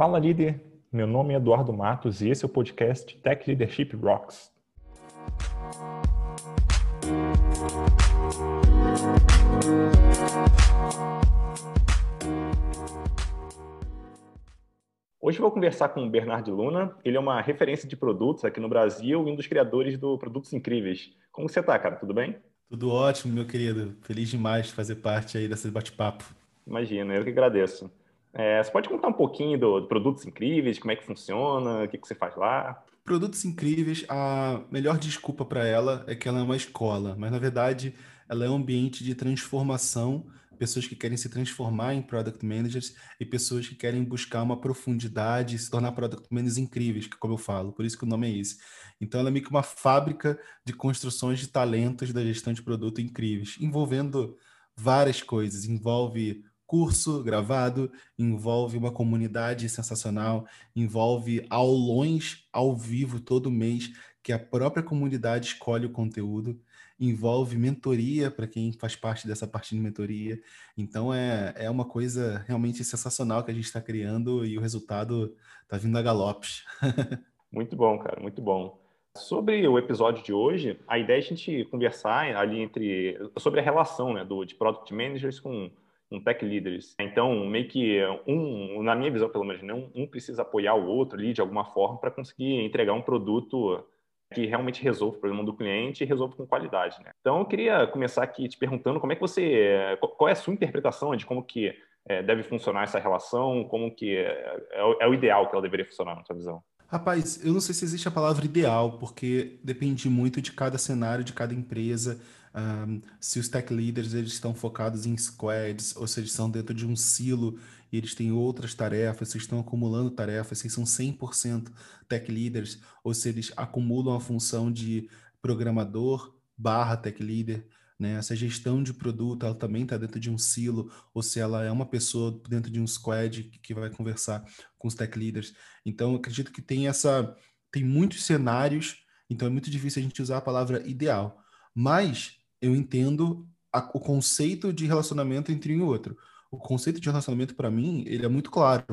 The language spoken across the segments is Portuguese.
Fala líder, meu nome é Eduardo Matos e esse é o podcast Tech Leadership Rocks. Hoje vou conversar com o Bernardo Luna. Ele é uma referência de produtos aqui no Brasil e um dos criadores do Produtos Incríveis. Como você está, cara? Tudo bem? Tudo ótimo, meu querido. Feliz demais de fazer parte aí desse bate-papo. Imagina, eu que agradeço. É, você pode contar um pouquinho do, do, Produtos Incríveis, como é que funciona, o que, que você faz lá? Produtos Incríveis, a melhor desculpa para ela é que ela é uma escola, mas na verdade ela é um ambiente de transformação pessoas que querem se transformar em product managers e pessoas que querem buscar uma profundidade e se tornar product managers incríveis, que como eu falo, por isso que o nome é esse. Então ela é meio que uma fábrica de construções de talentos da gestão de produto incríveis, envolvendo várias coisas, envolve curso gravado, envolve uma comunidade sensacional, envolve aulões ao vivo todo mês, que a própria comunidade escolhe o conteúdo envolve mentoria para quem faz parte dessa parte de mentoria. Então é, é uma coisa realmente sensacional que a gente está criando e o resultado está vindo a galopes. muito bom, cara, muito bom. Sobre o episódio de hoje, a ideia é a gente conversar ali entre sobre a relação né, do, de product managers com, com tech leaders. Então, meio que um, na minha visão pelo menos, né, um, um precisa apoiar o outro ali de alguma forma para conseguir entregar um produto que realmente resolve o problema do cliente e resolve com qualidade. Né? Então, eu queria começar aqui te perguntando como é que você, qual é a sua interpretação de como que é, deve funcionar essa relação, como que é, é, é, o ideal que ela deveria funcionar na sua visão? Rapaz, eu não sei se existe a palavra ideal, porque depende muito de cada cenário, de cada empresa. Um, se os tech leaders eles estão focados em squads, ou se eles estão dentro de um silo e eles têm outras tarefas, se estão acumulando tarefas, se são 100% tech leaders, ou se eles acumulam a função de programador barra tech leader, né? Essa gestão de produto, ela também está dentro de um silo, ou se ela é uma pessoa dentro de um squad que vai conversar com os tech leaders. Então, acredito que tem essa, tem muitos cenários, então é muito difícil a gente usar a palavra ideal. Mas eu entendo a, o conceito de relacionamento entre um e outro o conceito de relacionamento para mim ele é muito claro.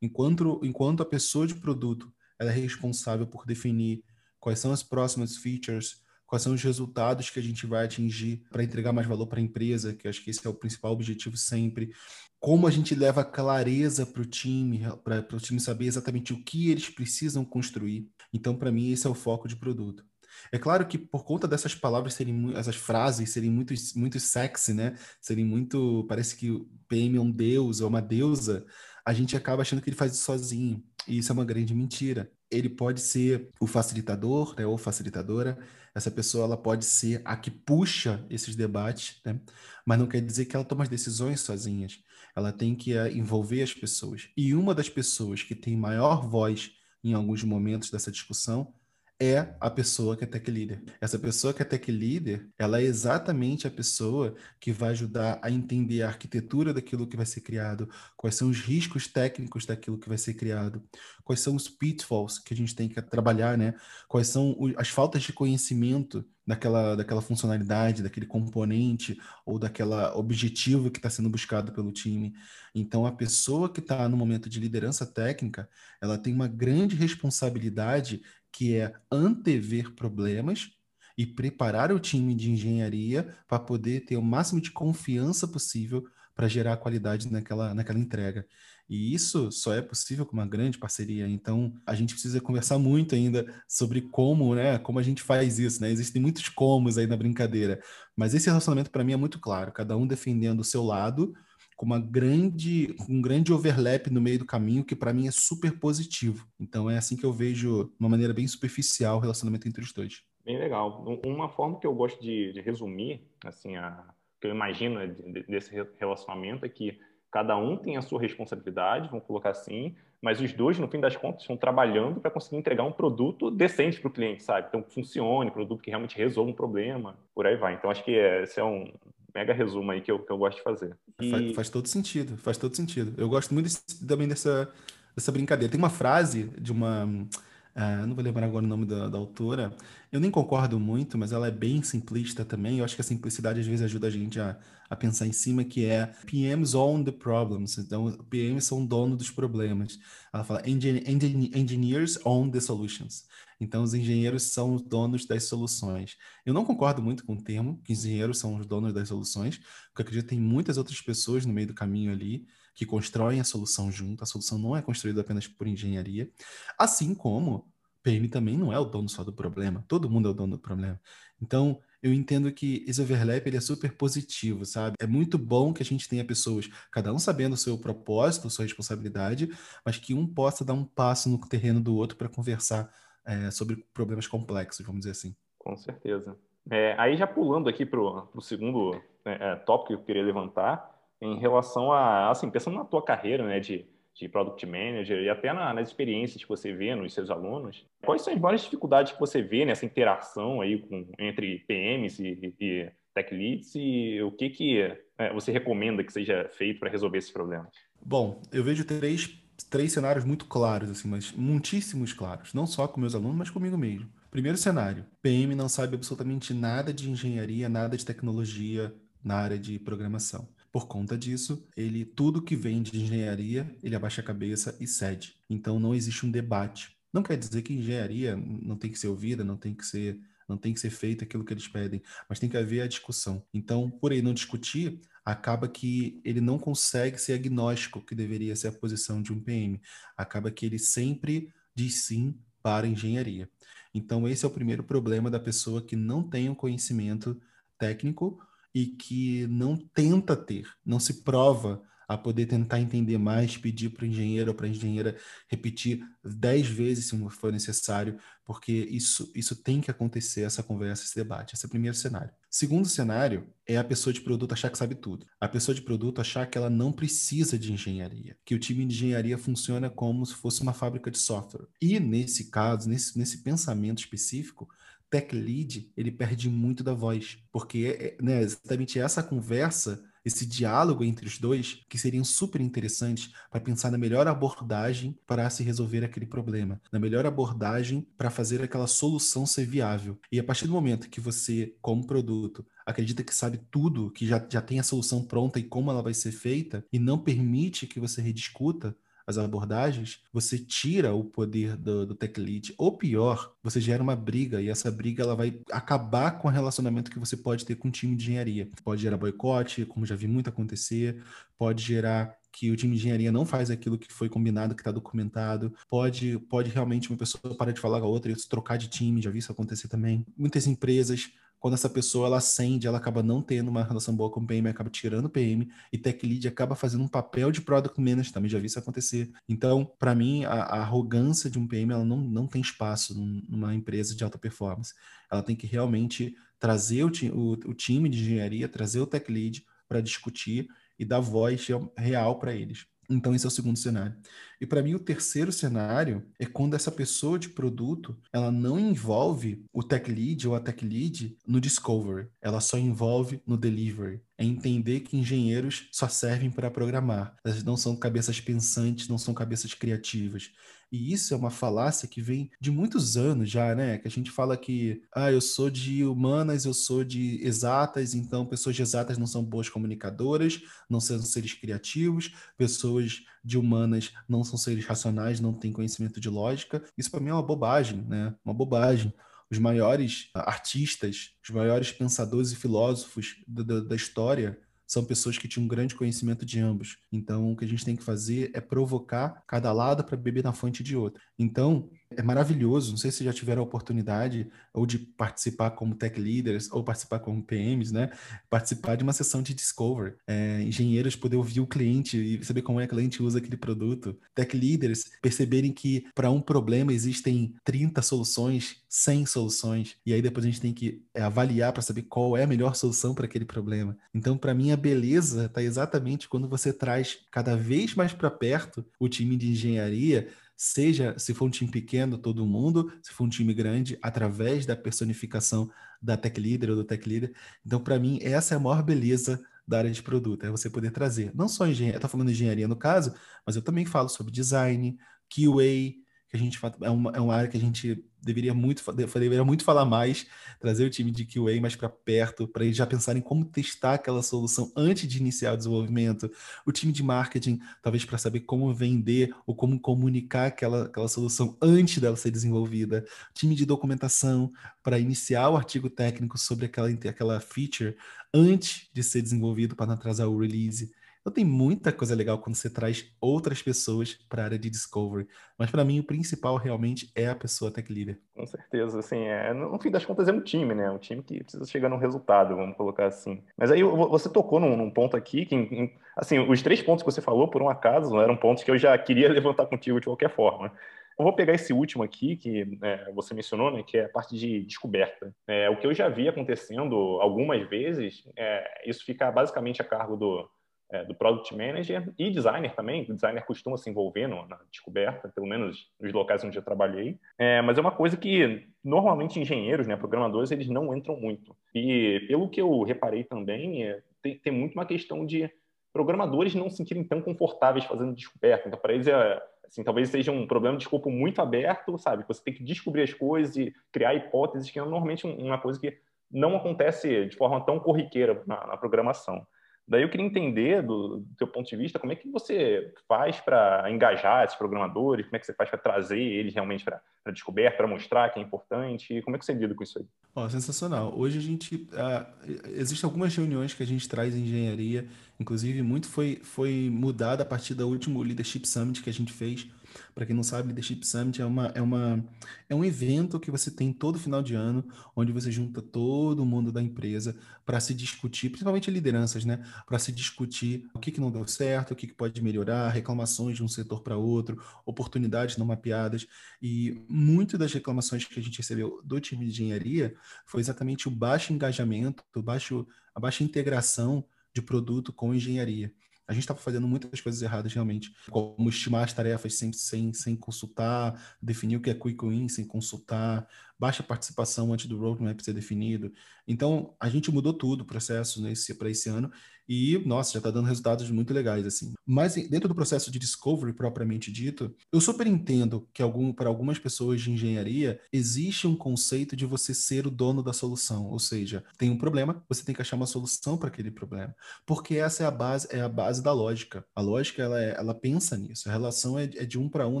Enquanto enquanto a pessoa de produto ela é responsável por definir quais são as próximas features, quais são os resultados que a gente vai atingir para entregar mais valor para a empresa, que acho que esse é o principal objetivo sempre. Como a gente leva clareza para o time, para o time saber exatamente o que eles precisam construir. Então, para mim, esse é o foco de produto. É claro que por conta dessas palavras serem essas frases serem muito muito sexy, né? Serem muito, parece que o PM é um deus ou uma deusa, a gente acaba achando que ele faz isso sozinho. E isso é uma grande mentira. Ele pode ser o facilitador, né, ou facilitadora. Essa pessoa ela pode ser a que puxa esses debates, né? Mas não quer dizer que ela toma as decisões sozinhas. Ela tem que uh, envolver as pessoas. E uma das pessoas que tem maior voz em alguns momentos dessa discussão é a pessoa que é tech leader. Essa pessoa que é tech leader, ela é exatamente a pessoa que vai ajudar a entender a arquitetura daquilo que vai ser criado, quais são os riscos técnicos daquilo que vai ser criado, quais são os pitfalls que a gente tem que trabalhar, né? Quais são as faltas de conhecimento daquela, daquela funcionalidade, daquele componente ou daquela objetivo que está sendo buscado pelo time. Então, a pessoa que está no momento de liderança técnica, ela tem uma grande responsabilidade que é antever problemas e preparar o time de engenharia para poder ter o máximo de confiança possível para gerar qualidade naquela, naquela entrega. E isso só é possível com uma grande parceria. Então, a gente precisa conversar muito ainda sobre como, né, como a gente faz isso, né? Existem muitos comos aí na brincadeira, mas esse relacionamento para mim é muito claro, cada um defendendo o seu lado, com uma grande, um grande overlap no meio do caminho, que para mim é super positivo. Então é assim que eu vejo, de uma maneira bem superficial, o relacionamento entre os dois. Bem legal. Uma forma que eu gosto de, de resumir, assim, a, que eu imagino desse relacionamento é que cada um tem a sua responsabilidade, vamos colocar assim, mas os dois, no fim das contas, estão trabalhando para conseguir entregar um produto decente para o cliente, sabe? Então, que funcione, produto que realmente resolva um problema, por aí vai. Então, acho que esse é um, mega resumo aí que eu, que eu gosto de fazer. E... Faz, faz, todo sentido, faz todo sentido. Eu gosto muito desse, também dessa, dessa brincadeira. Tem uma frase de uma uh, não vou lembrar agora o nome da, da, autora, eu nem concordo muito, mas ela é bem simplista também. Eu acho que a simplicidade às vezes ajuda a gente a, a pensar em cima, que é PMs own the problems. Então, PMs são dono dos problemas. Ela fala engineers own the solutions. Então, os engenheiros são os donos das soluções. Eu não concordo muito com o termo que engenheiros são os donos das soluções, porque acredito que tem muitas outras pessoas no meio do caminho ali que constroem a solução junto. A solução não é construída apenas por engenharia. Assim como PM também não é o dono só do problema. Todo mundo é o dono do problema. Então, eu entendo que esse overlap ele é super positivo, sabe? É muito bom que a gente tenha pessoas, cada um sabendo o seu propósito, sua responsabilidade, mas que um possa dar um passo no terreno do outro para conversar é, sobre problemas complexos, vamos dizer assim. Com certeza. É, aí já pulando aqui para o segundo é, é, tópico que eu queria levantar, em relação a, assim, pensando na tua carreira, né, de, de Product Manager e até na, nas experiências que você vê nos seus alunos, quais são as várias dificuldades que você vê nessa interação aí com, entre PMs e, e Tech Leads e o que, que é, você recomenda que seja feito para resolver esses problemas? Bom, eu vejo três três cenários muito claros, assim, mas muitíssimos claros. Não só com meus alunos, mas comigo mesmo. Primeiro cenário: PM não sabe absolutamente nada de engenharia, nada de tecnologia na área de programação. Por conta disso, ele tudo que vem de engenharia, ele abaixa a cabeça e cede. Então não existe um debate. Não quer dizer que engenharia não tem que ser ouvida, não tem que ser não tem que ser feito aquilo que eles pedem, mas tem que haver a discussão. Então, por aí não discutir, acaba que ele não consegue ser agnóstico, que deveria ser a posição de um PM. Acaba que ele sempre diz sim para engenharia. Então, esse é o primeiro problema da pessoa que não tem o um conhecimento técnico e que não tenta ter, não se prova a poder tentar entender mais, pedir para o engenheiro ou para a engenheira repetir dez vezes se for necessário, porque isso, isso tem que acontecer, essa conversa, esse debate. Esse é o primeiro cenário. Segundo cenário é a pessoa de produto achar que sabe tudo. A pessoa de produto achar que ela não precisa de engenharia, que o time de engenharia funciona como se fosse uma fábrica de software. E nesse caso, nesse, nesse pensamento específico, tech lead ele perde muito da voz, porque é, né, exatamente essa conversa esse diálogo entre os dois, que seriam super interessantes para pensar na melhor abordagem para se resolver aquele problema, na melhor abordagem para fazer aquela solução ser viável. E a partir do momento que você, como produto, acredita que sabe tudo, que já, já tem a solução pronta e como ela vai ser feita, e não permite que você rediscuta, as abordagens, você tira o poder do, do tech lead. Ou pior, você gera uma briga e essa briga ela vai acabar com o relacionamento que você pode ter com o time de engenharia. Pode gerar boicote, como já vi muito acontecer, pode gerar que o time de engenharia não faz aquilo que foi combinado, que está documentado. Pode, pode realmente uma pessoa parar de falar com a outra e trocar de time, já vi isso acontecer também. Muitas empresas quando essa pessoa ela acende, ela acaba não tendo uma relação boa com o PM, acaba tirando o PM, e Tech Lead acaba fazendo um papel de Product Manager, também já vi isso acontecer. Então, para mim, a, a, arrogância de um PM, ela não, não tem espaço numa empresa de alta performance. Ela tem que realmente trazer o, o, o time de engenharia, trazer o Tech Lead para discutir e dar voz real para eles. Então, esse é o segundo cenário. E para mim, o terceiro cenário é quando essa pessoa de produto ela não envolve o tech lead ou a tech lead no discovery, ela só envolve no delivery. É entender que engenheiros só servem para programar. Elas não são cabeças pensantes, não são cabeças criativas. E isso é uma falácia que vem de muitos anos já, né? Que a gente fala que, ah, eu sou de humanas, eu sou de exatas, então pessoas de exatas não são boas comunicadoras, não são seres criativos, pessoas de humanas não são seres racionais, não têm conhecimento de lógica. Isso para mim é uma bobagem, né? Uma bobagem. Os maiores artistas, os maiores pensadores e filósofos da, da, da história são pessoas que tinham um grande conhecimento de ambos. Então, o que a gente tem que fazer é provocar cada lado para beber na fonte de outro. Então, é maravilhoso. Não sei se já tiveram a oportunidade ou de participar como tech leaders ou participar como PMs, né? Participar de uma sessão de discovery. É, engenheiros poder ouvir o cliente e saber como é que o cliente usa aquele produto. Tech leaders perceberem que para um problema existem 30 soluções, 100 soluções. E aí depois a gente tem que é, avaliar para saber qual é a melhor solução para aquele problema. Então, para mim, a beleza está exatamente quando você traz cada vez mais para perto o time de engenharia seja se for um time pequeno, todo mundo, se for um time grande, através da personificação da tech leader ou do tech leader. Então, para mim, essa é a maior beleza da área de produto, é você poder trazer, não só engenharia, estou falando engenharia no caso, mas eu também falo sobre design, QA, a gente é uma, é uma área que a gente deveria muito, deveria muito falar mais, trazer o time de QA mais para perto, para eles já pensarem como testar aquela solução antes de iniciar o desenvolvimento. O time de marketing, talvez para saber como vender ou como comunicar aquela, aquela solução antes dela ser desenvolvida. O time de documentação, para iniciar o artigo técnico sobre aquela, aquela feature antes de ser desenvolvido, para não atrasar o release. Então tem muita coisa legal quando você traz outras pessoas para a área de discovery. Mas para mim o principal realmente é a pessoa tech leader. Com certeza, assim, é, no fim das contas é um time, né? Um time que precisa chegar num resultado, vamos colocar assim. Mas aí você tocou num, num ponto aqui que, assim, os três pontos que você falou, por um acaso, eram pontos que eu já queria levantar contigo de qualquer forma. Eu vou pegar esse último aqui que é, você mencionou, né, que é a parte de descoberta. É, o que eu já vi acontecendo algumas vezes, é, isso fica basicamente a cargo do, é, do Product Manager e designer também. O designer costuma se envolver no, na descoberta, pelo menos nos locais onde eu trabalhei. É, mas é uma coisa que normalmente engenheiros, né, programadores, eles não entram muito. E pelo que eu reparei também, é, tem, tem muito uma questão de programadores não se sentirem tão confortáveis fazendo descoberta. Então, para eles, é, assim, talvez seja um problema de escopo muito aberto, sabe? Você tem que descobrir as coisas e criar hipóteses, que é normalmente uma coisa que não acontece de forma tão corriqueira na, na programação. Daí eu queria entender, do, do teu ponto de vista, como é que você faz para engajar esses programadores, como é que você faz para trazer eles realmente para a descoberta, para mostrar que é importante, como é que você lida com isso aí? Oh, sensacional. Hoje a gente, uh, existem algumas reuniões que a gente traz em engenharia, inclusive muito foi, foi mudada a partir do último Leadership Summit que a gente fez, para quem não sabe, Leadership Summit é, uma, é, uma, é um evento que você tem todo final de ano, onde você junta todo mundo da empresa para se discutir, principalmente lideranças, né? Para se discutir o que, que não deu certo, o que, que pode melhorar, reclamações de um setor para outro, oportunidades não mapeadas. E muito das reclamações que a gente recebeu do time de engenharia foi exatamente o baixo engajamento, o baixo, a baixa integração de produto com engenharia. A gente estava fazendo muitas coisas erradas, realmente, como estimar as tarefas sem, sem, sem consultar, definir o que é quick win sem consultar, baixa participação antes do roadmap ser definido. Então, a gente mudou tudo o processo para esse ano e, nossa, já está dando resultados muito legais, assim. Mas dentro do processo de discovery propriamente dito, eu super entendo que algum, para algumas pessoas de engenharia existe um conceito de você ser o dono da solução, ou seja, tem um problema, você tem que achar uma solução para aquele problema, porque essa é a base, é a base da lógica. A lógica ela, é, ela pensa nisso. A relação é, é de um para um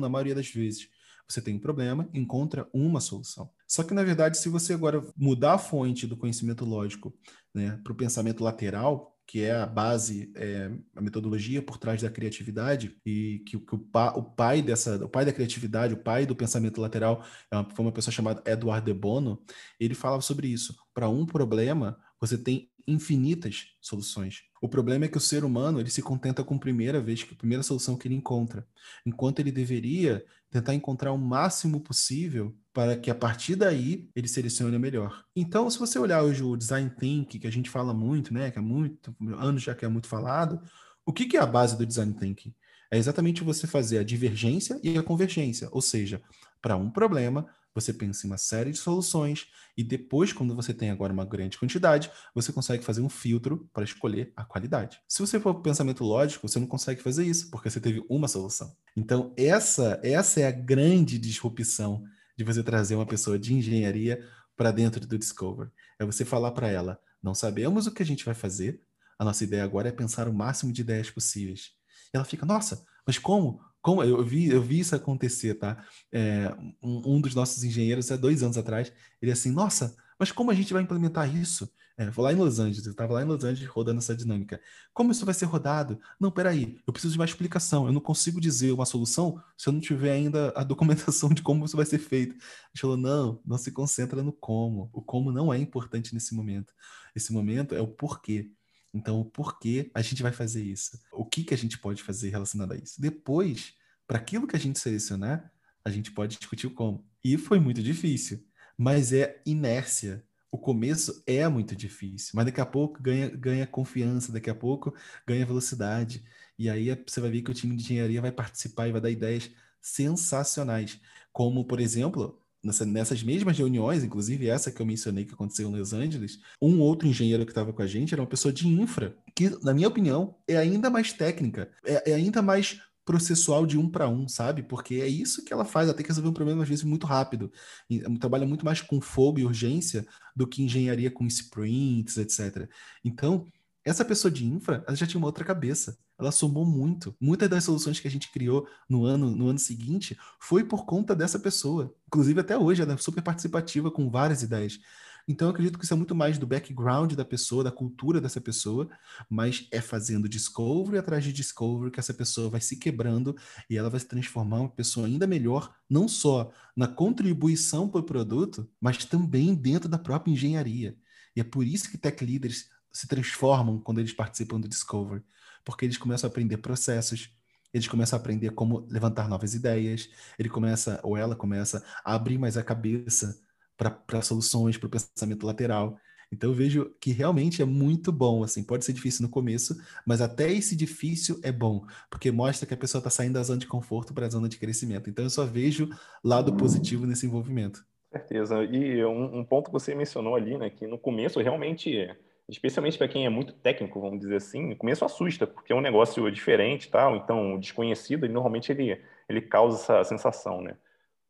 na maioria das vezes. Você tem um problema, encontra uma solução. Só que, na verdade, se você agora mudar a fonte do conhecimento lógico né, para o pensamento lateral, que é a base, é, a metodologia por trás da criatividade e que, que o, pa, o, pai dessa, o pai da criatividade, o pai do pensamento lateral, é foi uma pessoa chamada Eduardo de Bono. Ele falava sobre isso. Para um problema, você tem infinitas soluções. O problema é que o ser humano ele se contenta com a primeira vez, que a primeira solução que ele encontra, enquanto ele deveria tentar encontrar o máximo possível para que a partir daí ele selecione a melhor. Então, se você olhar hoje o design thinking, que a gente fala muito, né, que é muito anos já que é muito falado, o que, que é a base do design thinking? É exatamente você fazer a divergência e a convergência, ou seja, para um problema, você pensa em uma série de soluções e depois, quando você tem agora uma grande quantidade, você consegue fazer um filtro para escolher a qualidade. Se você for pensamento lógico, você não consegue fazer isso, porque você teve uma solução. Então, essa, essa é a grande disrupção de você trazer uma pessoa de engenharia para dentro do Discover. É você falar para ela: não sabemos o que a gente vai fazer, a nossa ideia agora é pensar o máximo de ideias possíveis. E ela fica: nossa, mas como? Como eu vi, eu vi isso acontecer, tá? É, um, um, dos nossos engenheiros, há dois anos atrás, ele assim, nossa, mas como a gente vai implementar isso? É, vou lá em Los Angeles, eu estava lá em Los Angeles rodando essa dinâmica. Como isso vai ser rodado? Não, peraí, eu preciso de uma explicação. Eu não consigo dizer uma solução se eu não tiver ainda a documentação de como isso vai ser feito. Gente falou, não, não se concentra no como. O como não é importante nesse momento. Esse momento é o porquê. Então, o porquê a gente vai fazer isso? O que, que a gente pode fazer relacionado a isso? Depois, para aquilo que a gente selecionar, a gente pode discutir o como. E foi muito difícil, mas é inércia. O começo é muito difícil, mas daqui a pouco ganha, ganha confiança, daqui a pouco ganha velocidade. E aí você vai ver que o time de engenharia vai participar e vai dar ideias sensacionais. Como, por exemplo, nessa, nessas mesmas reuniões, inclusive essa que eu mencionei que aconteceu em Los Angeles, um outro engenheiro que estava com a gente era uma pessoa de infra, que, na minha opinião, é ainda mais técnica, é, é ainda mais processual de um para um, sabe? Porque é isso que ela faz, ela tem que resolver um problema às vezes muito rápido. E, trabalha muito mais com fogo e urgência do que engenharia com sprints, etc. Então, essa pessoa de infra, ela já tinha uma outra cabeça. Ela somou muito. Muitas das soluções que a gente criou no ano, no ano seguinte foi por conta dessa pessoa. Inclusive, até hoje, ela é super participativa com várias ideias. Então, eu acredito que isso é muito mais do background da pessoa, da cultura dessa pessoa, mas é fazendo discovery atrás de discovery que essa pessoa vai se quebrando e ela vai se transformar uma pessoa ainda melhor, não só na contribuição para o produto, mas também dentro da própria engenharia. E é por isso que tech leaders se transformam quando eles participam do discovery, porque eles começam a aprender processos, eles começam a aprender como levantar novas ideias, ele começa ou ela começa a abrir mais a cabeça para soluções, para o pensamento lateral. Então eu vejo que realmente é muito bom, assim, pode ser difícil no começo, mas até esse difícil é bom, porque mostra que a pessoa está saindo da zona de conforto para a zona de crescimento. Então eu só vejo lado positivo nesse envolvimento. Certeza. E um, um ponto que você mencionou ali, né, que no começo realmente, especialmente para quem é muito técnico, vamos dizer assim, no começo assusta, porque é um negócio diferente, tal, então desconhecido, e normalmente ele ele causa essa sensação, né?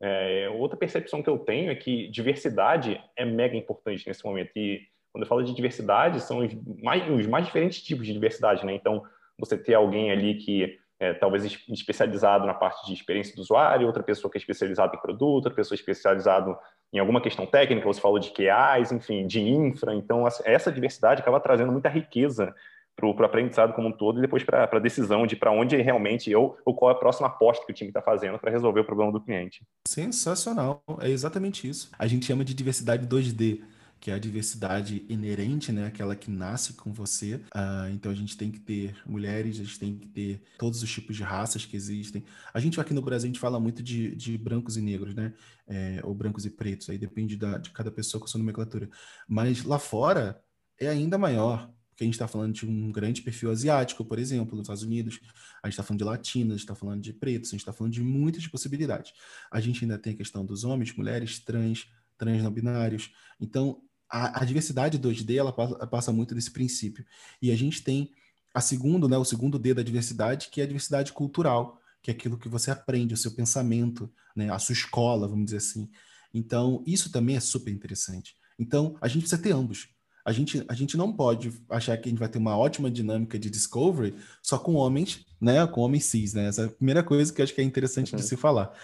É, outra percepção que eu tenho é que diversidade é mega importante nesse momento. E quando eu falo de diversidade, são os mais, os mais diferentes tipos de diversidade, né? Então, você ter alguém ali que é talvez especializado na parte de experiência do usuário, outra pessoa que é especializada em produto, outra pessoa especializada em alguma questão técnica, você falou de QAs, enfim, de infra. Então, essa diversidade acaba trazendo muita riqueza para o aprendizado como um todo e depois para a decisão de para onde realmente eu ou qual é a próxima aposta que o time está fazendo para resolver o problema do cliente. Sensacional, é exatamente isso. A gente chama de diversidade 2D, que é a diversidade inerente, né? Aquela que nasce com você. Uh, então a gente tem que ter mulheres, a gente tem que ter todos os tipos de raças que existem. A gente aqui no Brasil a gente fala muito de, de brancos e negros, né? É, ou brancos e pretos, aí depende da, de cada pessoa com sua nomenclatura. Mas lá fora é ainda maior porque a gente está falando de um grande perfil asiático, por exemplo, nos Estados Unidos, a gente está falando de latinos, a gente está falando de pretos, a gente está falando de muitas possibilidades. A gente ainda tem a questão dos homens, mulheres, trans, trans não binários. Então, a, a diversidade 2D ela passa, passa, muito desse princípio. E a gente tem a segundo, né, o segundo D da diversidade, que é a diversidade cultural, que é aquilo que você aprende, o seu pensamento, né, a sua escola, vamos dizer assim. Então, isso também é super interessante. Então, a gente precisa ter ambos a gente, a gente não pode achar que a gente vai ter uma ótima dinâmica de discovery só com homens, né? Com homens cis, né? Essa é a primeira coisa que eu acho que é interessante uhum. de se falar.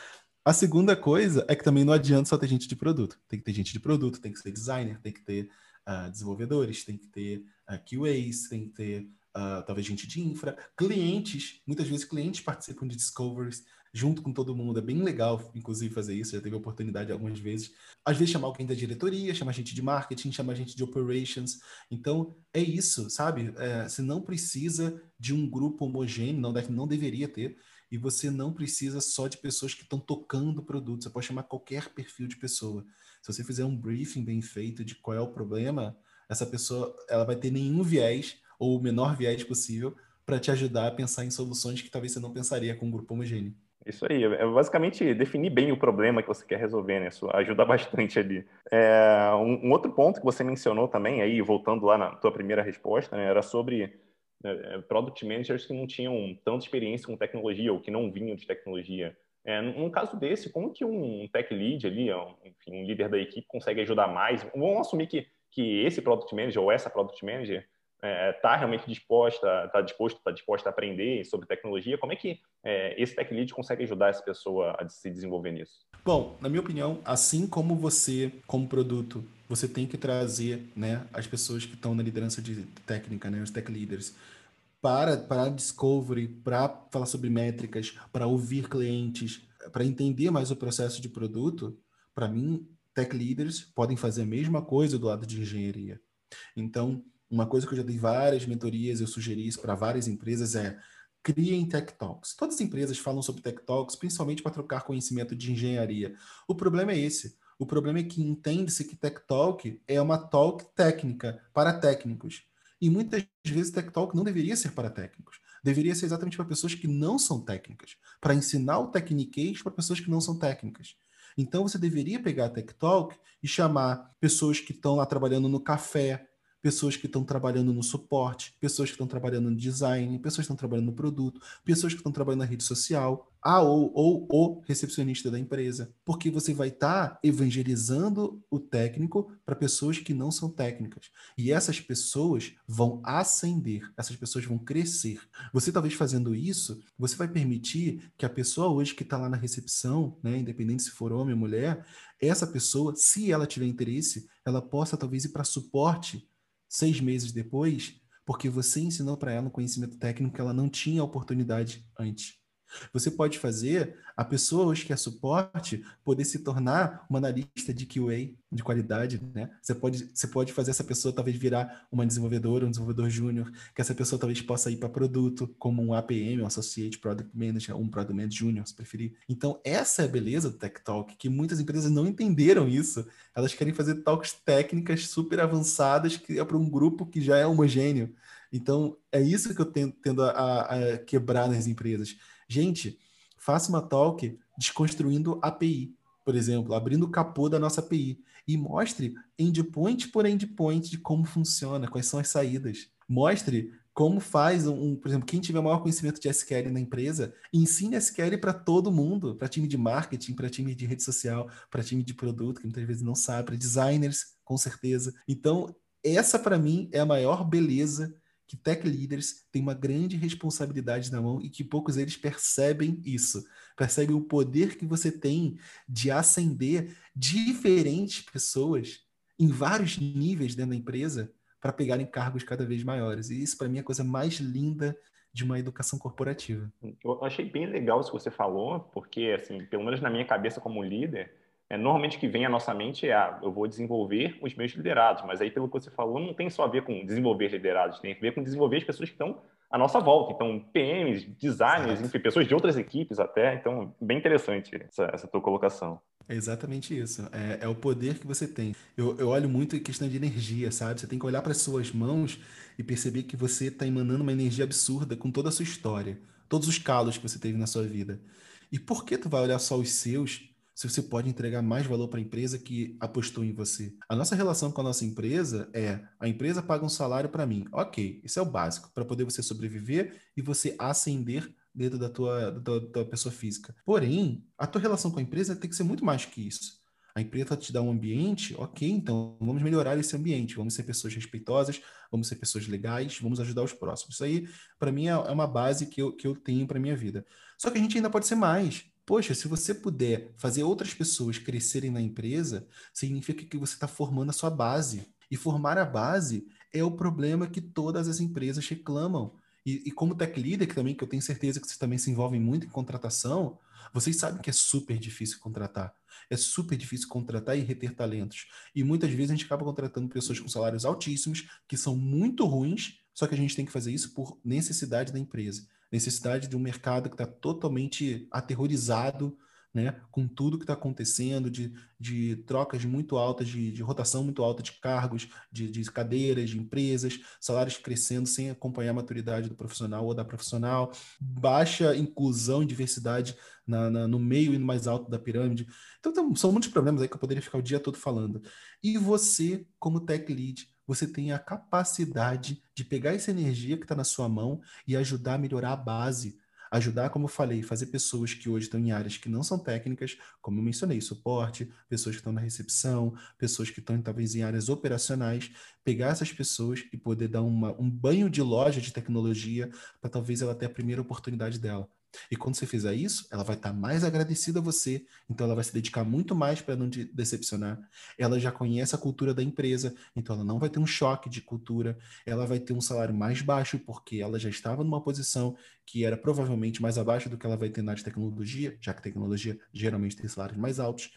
A segunda coisa é que também não adianta só ter gente de produto. Tem que ter gente de produto, tem que ser designer, tem que ter uh, desenvolvedores, tem que ter uh, ah, QAs, tem que ter uh, talvez gente de infra, clientes. Muitas vezes clientes participam de discoveries junto com todo mundo. É bem legal, inclusive, fazer isso. Já teve oportunidade algumas vezes. Às vezes chamar alguém da diretoria, chamar gente de marketing, chamar gente de operations. Então, é isso, sabe? É, você não precisa de um grupo homogêneo, não, deve, não deveria ter. E você não precisa só de pessoas que estão tocando o produto. Você pode chamar qualquer perfil de pessoa. Se você fizer um briefing bem feito de qual é o problema, essa pessoa ela vai ter nenhum viés ou o menor viés possível para te ajudar a pensar em soluções que talvez você não pensaria com um grupo homogêneo. Isso aí, é basicamente definir bem o problema que você quer resolver, né? Isso ajuda bastante ali. É, um, um, outro ponto que você mencionou também, aí voltando lá na tua primeira resposta, né, era sobre é, product managers que não tinham tanta experiência com tecnologia ou que não vinham de tecnologia. É, num caso desse, como que um tech lead ali, enfim, um líder da equipe consegue ajudar mais? Vamos assumir que, que esse product manager ou essa product manager está é, tá realmente disposta, está disposto, está disposta a aprender sobre tecnologia, como é que é, esse tech lead consegue ajudar essa pessoa a se desenvolver nisso? Bom, na minha opinião, assim como você, como produto, você tem que trazer, né, as pessoas que estão na liderança de técnica, né, os tech leaders, para para discovery, para falar sobre métricas, para ouvir clientes, para entender mais o processo de produto. Para mim, tech leaders podem fazer a mesma coisa do lado de engenharia. Então, uma coisa que eu já dei várias mentorias, eu sugeri isso para várias empresas é criem Tech Talks. Todas as empresas falam sobre Tech Talks, principalmente para trocar conhecimento de engenharia. O problema é esse. O problema é que entende-se que Tech Talk é uma talk técnica para técnicos. E muitas vezes Tech Talk não deveria ser para técnicos. Deveria ser exatamente para pessoas que não são técnicas. Para ensinar o techniquez para pessoas que não são técnicas. Então você deveria pegar a Tech Talk e chamar pessoas que estão lá trabalhando no café, pessoas que estão trabalhando no suporte, pessoas que estão trabalhando no design, pessoas que estão trabalhando no produto, pessoas que estão trabalhando na rede social, a ou, ou o recepcionista da empresa, porque você vai estar tá evangelizando o técnico para pessoas que não são técnicas. E essas pessoas vão ascender, essas pessoas vão crescer. Você talvez fazendo isso, você vai permitir que a pessoa hoje que está lá na recepção, né, independente se for homem ou mulher, essa pessoa, se ela tiver interesse, ela possa talvez ir para suporte seis meses depois, porque você ensinou para ela um conhecimento técnico que ela não tinha oportunidade antes. Você pode fazer a pessoa hoje que é suporte poder se tornar uma analista de QA de qualidade, né? Você pode, você pode fazer essa pessoa talvez virar uma desenvolvedora, um desenvolvedor júnior, que essa pessoa talvez possa ir para produto, como um APM, um Associate Product Manager, um Product Manager Junior, se preferir. Então, essa é a beleza do Tech Talk, que muitas empresas não entenderam isso. Elas querem fazer talks técnicas super avançadas que é para um grupo que já é homogêneo. Então, é isso que eu tendo, tendo a, a quebrar nas empresas Gente, faça uma talk desconstruindo API, por exemplo, abrindo o capô da nossa API e mostre endpoint por endpoint de como funciona, quais são as saídas. Mostre como faz um, um por exemplo, quem tiver maior conhecimento de SQL na empresa, ensine SQL para todo mundo, para time de marketing, para time de rede social, para time de produto, que muitas vezes não sabe, para designers, com certeza. Então, essa para mim é a maior beleza que tech leaders têm uma grande responsabilidade na mão e que poucos eles percebem isso. Percebem o poder que você tem de ascender diferentes pessoas em vários níveis dentro da empresa para pegarem cargos cada vez maiores. E isso, para mim, é a coisa mais linda de uma educação corporativa. Eu achei bem legal isso que você falou, porque, assim, pelo menos na minha cabeça como líder, é, normalmente que vem à nossa mente é, ah, eu vou desenvolver os meus liderados, mas aí pelo que você falou, não tem só a ver com desenvolver liderados, tem a ver com desenvolver as pessoas que estão à nossa volta, então PMs, designers, enfim, pessoas de outras equipes até, então bem interessante essa, essa tua colocação. É exatamente isso. É, é, o poder que você tem. Eu, eu olho muito em questão de energia, sabe? Você tem que olhar para as suas mãos e perceber que você está emanando uma energia absurda com toda a sua história, todos os calos que você teve na sua vida. E por que tu vai olhar só os seus se você pode entregar mais valor para a empresa que apostou em você. A nossa relação com a nossa empresa é: a empresa paga um salário para mim. Ok, isso é o básico, para poder você sobreviver e você ascender dentro da tua, da, da pessoa física. Porém, a tua relação com a empresa tem que ser muito mais que isso. A empresa te dá um ambiente, ok, então vamos melhorar esse ambiente, vamos ser pessoas respeitosas, vamos ser pessoas legais, vamos ajudar os próximos. Isso aí, para mim, é, é uma base que eu, que eu tenho para minha vida. Só que a gente ainda pode ser mais. Poxa, se você puder fazer outras pessoas crescerem na empresa, significa que você está formando a sua base. E formar a base é o problema que todas as empresas reclamam. E, e como tech leader, que também que eu tenho certeza que vocês também se envolvem muito em contratação, vocês sabem que é super difícil contratar. É super difícil contratar e reter talentos. E muitas vezes a gente acaba contratando pessoas com salários altíssimos, que são muito ruins, só que a gente tem que fazer isso por necessidade da empresa necessidade de um mercado que está totalmente aterrorizado né, com tudo que está acontecendo, de, de trocas muito altas, de, de rotação muito alta de cargos, de, de, cadeiras, de empresas, salários crescendo sem acompanhar a maturidade do profissional ou da profissional, baixa inclusão e diversidade na, na, no meio e no mais alto da pirâmide. Então, são muitos problemas aí que eu poderia ficar o dia todo falando. E você, como tech lead, você tem a capacidade de pegar essa energia que está na sua mão e ajudar a melhorar a base. Ajudar, como eu falei, fazer pessoas que hoje estão em áreas que não são técnicas, como eu mencionei, suporte, pessoas que estão na recepção, pessoas que estão talvez em áreas operacionais, pegar essas pessoas e poder dar uma, um banho de loja de tecnologia para talvez ela ter a primeira oportunidade dela. E quando você fizer isso, ela vai estar mais agradecida a você, então ela vai se dedicar muito mais para não te decepcionar. Ela já conhece a cultura da empresa, então ela não vai ter um choque de cultura, ela vai ter um salário mais baixo, porque ela já estava numa posição que era provavelmente mais abaixo do que ela vai ter na de tecnologia, já que tecnologia geralmente tem salários mais altos.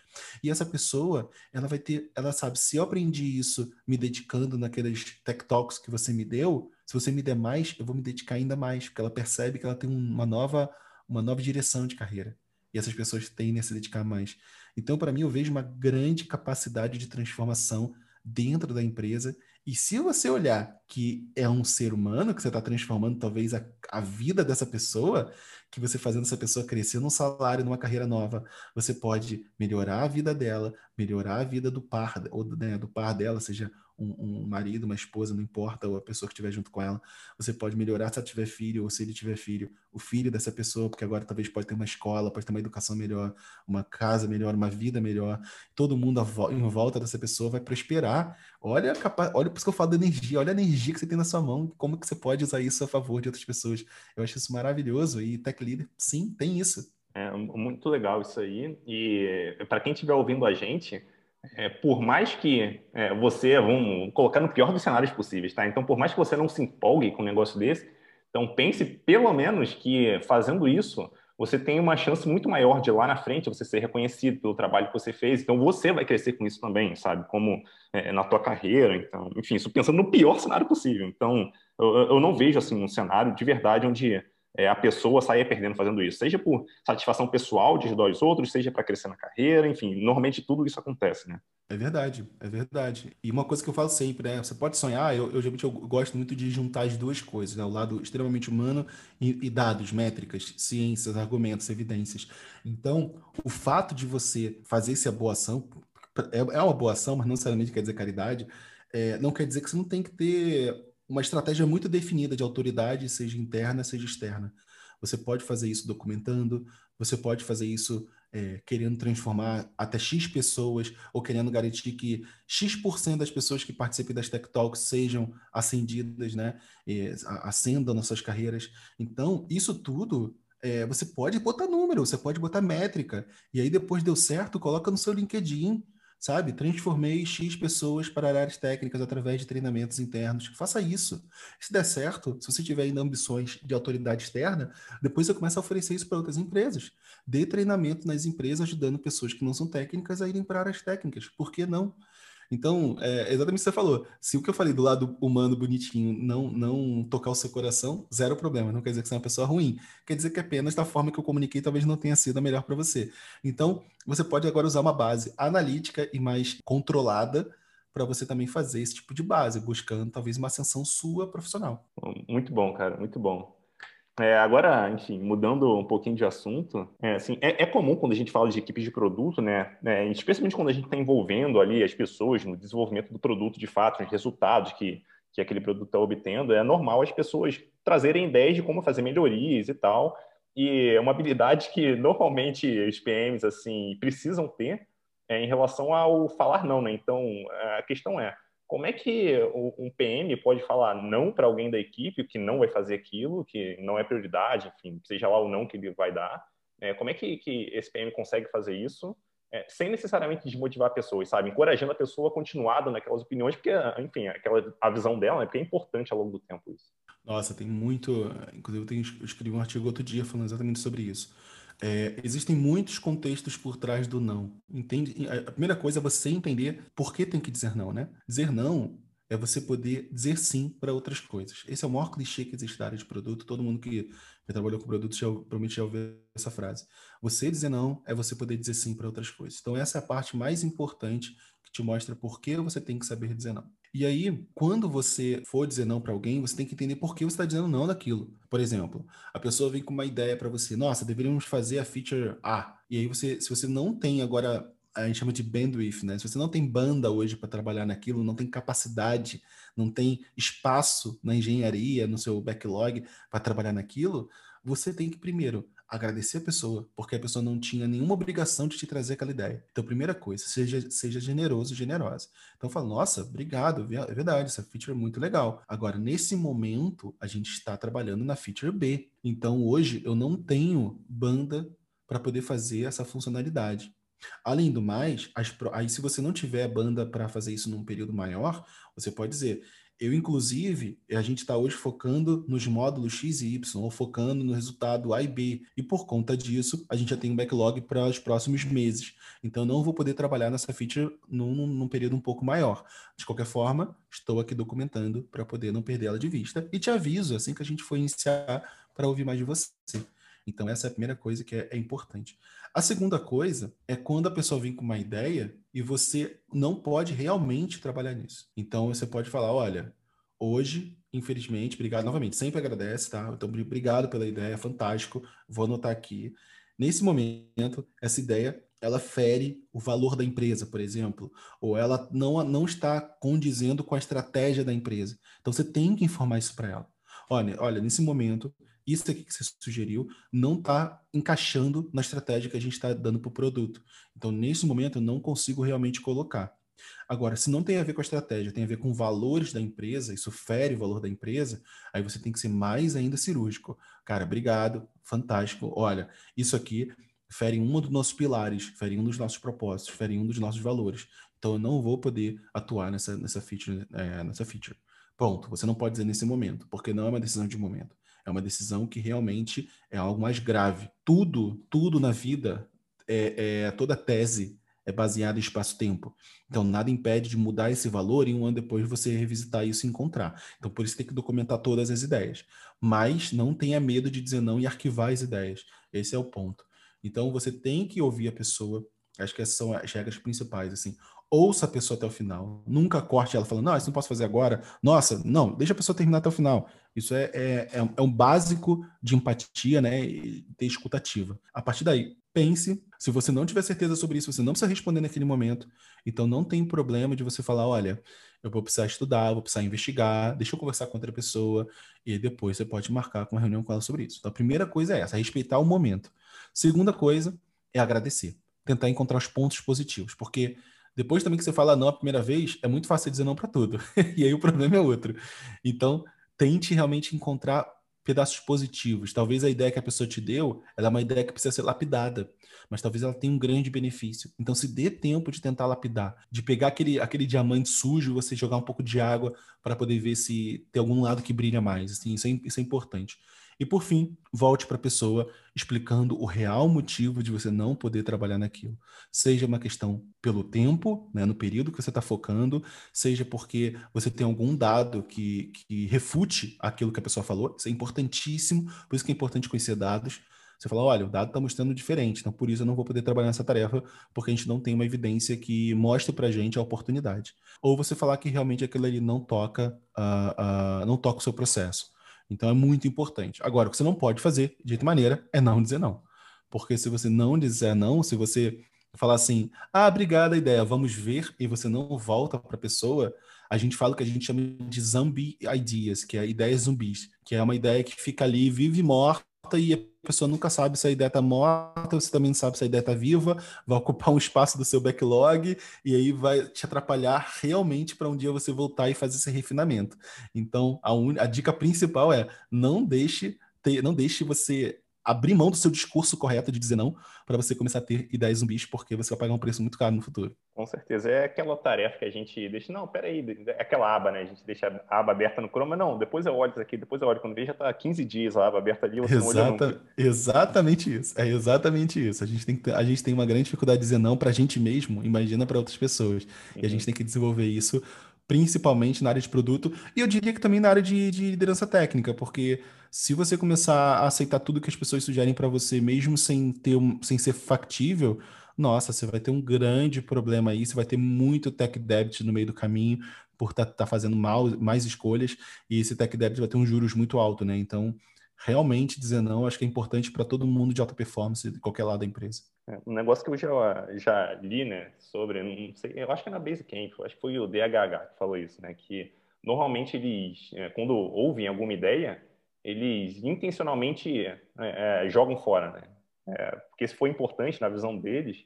E essa pessoa, ela vai ter, ela sabe, se eu aprendi isso me dedicando naqueles tech talks que você me deu, se você me der mais, eu vou me dedicar ainda mais, porque ela percebe que ela tem uma nova uma nova direção de carreira. E essas pessoas tendem a se dedicar mais. Então, para mim, eu vejo uma grande capacidade de transformação dentro da empresa. E se você olhar que é um ser humano que você está transformando, talvez, a, a vida dessa pessoa, que você fazendo essa pessoa crescer num salário, numa carreira nova, você pode melhorar a vida dela, melhorar a vida do par, ou né, do par dela, seja um, um, marido, uma esposa, não importa, ou a pessoa que estiver junto com ela. Você pode melhorar se ela tiver filho, ou se ele tiver filho, o filho dessa pessoa, porque agora talvez pode ter uma escola, pode ter uma educação melhor, uma casa melhor, uma vida melhor. Todo mundo em volta dessa pessoa vai prosperar. Olha, olha por isso que eu falo da energia, olha a energia que você tem na sua mão, como que você pode usar isso a favor de outras pessoas. Eu acho isso maravilhoso e Tech Leader, sim, tem isso. É muito legal isso aí. E para quem estiver ouvindo a gente, é, por mais que é, você, vamos colocar no pior dos cenários possíveis, tá? Então, por mais que você não se empolgue com um negócio desse, então pense pelo menos que fazendo isso, você tem uma chance muito maior de lá na frente você ser reconhecido pelo trabalho que você fez. Então, você vai crescer com isso também, sabe? Como é, na tua carreira. Então, enfim, isso pensando no pior cenário possível. Então, eu, eu não vejo assim um cenário de verdade onde é, a pessoa saia perdendo fazendo isso, seja por satisfação pessoal de ajudar os outros, seja para crescer na carreira, enfim, normalmente tudo isso acontece, né? É verdade, é verdade. E uma coisa que eu falo sempre, né? Você pode sonhar, eu, eu geralmente eu gosto muito de juntar as duas coisas, né? O lado extremamente humano e, e dados, métricas, ciências, argumentos, evidências. Então, o fato de você fazer essa boa ação, é, é uma boa ação, mas não necessariamente quer dizer caridade, é, não quer dizer que você não tem que ter uma estratégia muito definida de autoridade, seja interna, seja externa. Você pode fazer isso documentando, você pode fazer isso é, querendo transformar até X pessoas, ou querendo garantir que X% das pessoas que participem das Tech Talks sejam ascendidas, né? E, ascendam nas suas carreiras. Então, isso tudo é, você pode botar número, você pode botar métrica. E aí, depois deu certo, coloca no seu LinkedIn sabe? Transformei X pessoas para áreas técnicas através de treinamentos internos. Faça isso. Se der certo, se você tiver ainda ambições de autoridade externa, depois você começa a oferecer isso para outras empresas. Dê treinamento nas empresas ajudando pessoas que não são técnicas a irem para áreas técnicas. Por que não? Então, é exatamente o que você falou. Se o que eu falei do lado humano bonitinho não, não tocar o seu coração, zero problema. Não quer dizer que você é uma pessoa ruim. Quer dizer que apenas da forma que eu comuniquei talvez não tenha sido a melhor para você. Então, você pode agora usar uma base analítica e mais controlada para você também fazer esse tipo de base, buscando talvez uma ascensão sua profissional. Muito bom, cara, muito bom. É, agora, enfim, mudando um pouquinho de assunto, é, assim, é, é, comum quando a gente fala de equipes de produto, né, né especialmente quando a gente está envolvendo ali as pessoas no desenvolvimento do produto de fato, os resultados que, que aquele produto está obtendo, é normal as pessoas trazerem ideias de como fazer melhorias e tal, e é uma habilidade que normalmente os PMs assim precisam ter é, em relação ao falar não, né? Então, a questão é, como é que um PM pode falar não para alguém da equipe que não vai fazer aquilo, que não é prioridade, enfim, seja lá o não que ele vai dar? É, como é que, que esse PM consegue fazer isso é, sem necessariamente desmotivar pessoas, sabe? Encorajando a pessoa a continuar dando aquelas opiniões, porque, enfim, aquela, a visão dela, né? porque é importante ao longo do tempo isso. Nossa, tem muito. Inclusive, eu, escrevi um artigo outro dia falando exatamente sobre isso. É, existem muitos contextos por trás do não. Entende? A primeira coisa é você entender por que tem que dizer não, né? Dizer não é você poder dizer sim para outras coisas. Esse é o maior clichê que existe área de produto. Todo mundo que trabalhou com produtos já, provavelmente já essa frase. Você dizer não é você poder dizer sim para outras coisas. Então, essa é a parte mais importante que te mostra por que você tem que saber dizer não. E aí, quando você for dizer não para alguém, você tem que entender por que você está dizendo não daquilo. Por exemplo, a pessoa vem com uma ideia para você, nossa, deveríamos fazer a feature A. E aí você, se você não tem agora a gente chama de bandwidth, né? Se você não tem banda hoje para trabalhar naquilo, não tem capacidade, não tem espaço na engenharia, no seu backlog para trabalhar naquilo, você tem que primeiro agradecer a pessoa, porque a pessoa não tinha nenhuma obrigação de te trazer aquela ideia. Então, primeira coisa, seja, seja generoso, generosa. Então, fala, nossa, obrigado, é verdade, essa feature é muito legal. Agora, nesse momento, a gente está trabalhando na feature B. Então, hoje, eu não tenho banda para poder fazer essa funcionalidade. Além do mais, as, aí se você não tiver banda para fazer isso num período maior, você pode dizer, eu, inclusive, a gente está hoje focando nos módulos X e Y, ou focando no resultado A e B. E por conta disso, a gente já tem um backlog para os próximos meses. Então, não vou poder trabalhar nessa feature num, num período um pouco maior. De qualquer forma, estou aqui documentando para poder não perder ela de vista. E te aviso assim que a gente for iniciar para ouvir mais de você. Então, essa é a primeira coisa que é, é importante. A segunda coisa é quando a pessoa vem com uma ideia e você não pode realmente trabalhar nisso. Então, você pode falar: olha, Hoje, infelizmente, obrigado novamente, sempre agradece, tá? Então, obrigado pela ideia, fantástico. Vou anotar aqui. Nesse momento, essa ideia ela fere o valor da empresa, por exemplo, ou ela não, não está condizendo com a estratégia da empresa. Então você tem que informar isso para ela. Olha, olha, nesse momento, isso aqui que você sugeriu não está encaixando na estratégia que a gente está dando para o produto. Então, nesse momento, eu não consigo realmente colocar. Agora, se não tem a ver com a estratégia, tem a ver com valores da empresa, isso fere o valor da empresa, aí você tem que ser mais ainda cirúrgico. Cara, obrigado, fantástico. Olha, isso aqui fere um dos nossos pilares, fere um dos nossos propósitos, fere um dos nossos valores. Então, eu não vou poder atuar nessa, nessa, feature, é, nessa feature. Pronto, você não pode dizer nesse momento, porque não é uma decisão de momento. É uma decisão que realmente é algo mais grave. Tudo, tudo na vida, é, é toda tese é baseada em espaço-tempo. Então, nada impede de mudar esse valor e um ano depois você revisitar isso e encontrar. Então, por isso tem que documentar todas as ideias. Mas não tenha medo de dizer não e arquivar as ideias. Esse é o ponto. Então, você tem que ouvir a pessoa. Acho que essas são as regras principais. Assim, ouça a pessoa até o final. Nunca corte ela falando, não, isso não posso fazer agora. Nossa, não, deixa a pessoa terminar até o final. Isso é, é, é, é um básico de empatia, né? E ter escutativa. A partir daí, pense. Se você não tiver certeza sobre isso, você não precisa responder naquele momento. Então não tem problema de você falar, olha, eu vou precisar estudar, vou precisar investigar, deixa eu conversar com outra pessoa e depois você pode marcar com uma reunião com ela sobre isso. Então a primeira coisa é essa, respeitar o momento. Segunda coisa é agradecer, tentar encontrar os pontos positivos, porque depois também que você fala não a primeira vez, é muito fácil dizer não para tudo. e aí o problema é outro. Então, tente realmente encontrar pedaços positivos. Talvez a ideia que a pessoa te deu, ela é uma ideia que precisa ser lapidada, mas talvez ela tenha um grande benefício. Então se dê tempo de tentar lapidar, de pegar aquele, aquele diamante sujo, você jogar um pouco de água para poder ver se tem algum lado que brilha mais. Assim, isso, é, isso é importante. E por fim, volte para a pessoa explicando o real motivo de você não poder trabalhar naquilo. Seja uma questão pelo tempo, né, no período que você está focando, seja porque você tem algum dado que, que refute aquilo que a pessoa falou. Isso é importantíssimo, por isso que é importante conhecer dados. Você fala, olha, o dado está mostrando diferente, então por isso eu não vou poder trabalhar nessa tarefa, porque a gente não tem uma evidência que mostre para a gente a oportunidade. Ou você falar que realmente aquilo ali não toca, uh, uh, não toca o seu processo. Então é muito importante. Agora, o que você não pode fazer, de outra maneira, é não dizer não. Porque se você não disser não, se você falar assim, ah, obrigada ideia, vamos ver, e você não volta para a pessoa, a gente fala o que a gente chama de zombie ideas, que é ideias zumbis, que é uma ideia que fica ali, vive morta, e a pessoa nunca sabe se a ideia está morta, você também não sabe se a ideia está viva, vai ocupar um espaço do seu backlog e aí vai te atrapalhar realmente para um dia você voltar e fazer esse refinamento. Então, a, un... a dica principal é não deixe ter... não deixe você abrir mão do seu discurso correto de dizer não para você começar a ter ideias zumbis, porque você vai pagar um preço muito caro no futuro. Com certeza. É aquela tarefa que a gente deixa. Não, peraí, é aquela aba, né? A gente deixa a aba aberta no Chrome. Não, depois eu olho isso aqui, depois eu olho. Quando vejo, já está 15 dias a aba aberta ali. Você Exata, não Exatamente isso. É exatamente isso. A gente, tem que a gente tem uma grande dificuldade de dizer não para a gente mesmo, imagina para outras pessoas. Uhum. E a gente uhum. tem que desenvolver isso principalmente na área de produto, e eu diria que também na área de, de liderança técnica, porque se você começar a aceitar tudo que as pessoas sugerem para você, mesmo sem ter um, sem ser factível, nossa, você vai ter um grande problema aí, você vai ter muito tech debt no meio do caminho por estar tá, tá fazendo mal, mais escolhas, e esse tech debt vai ter um juros muito alto, né? Então, realmente dizer não, acho que é importante para todo mundo de alta performance, de qualquer lado da empresa. É, um negócio que eu já, já li, né, sobre, não sei, eu acho que é na Basecamp, acho que foi o DHH que falou isso, né, que normalmente eles, é, quando ouvem alguma ideia, eles intencionalmente é, é, jogam fora, né, é, porque se for importante na visão deles,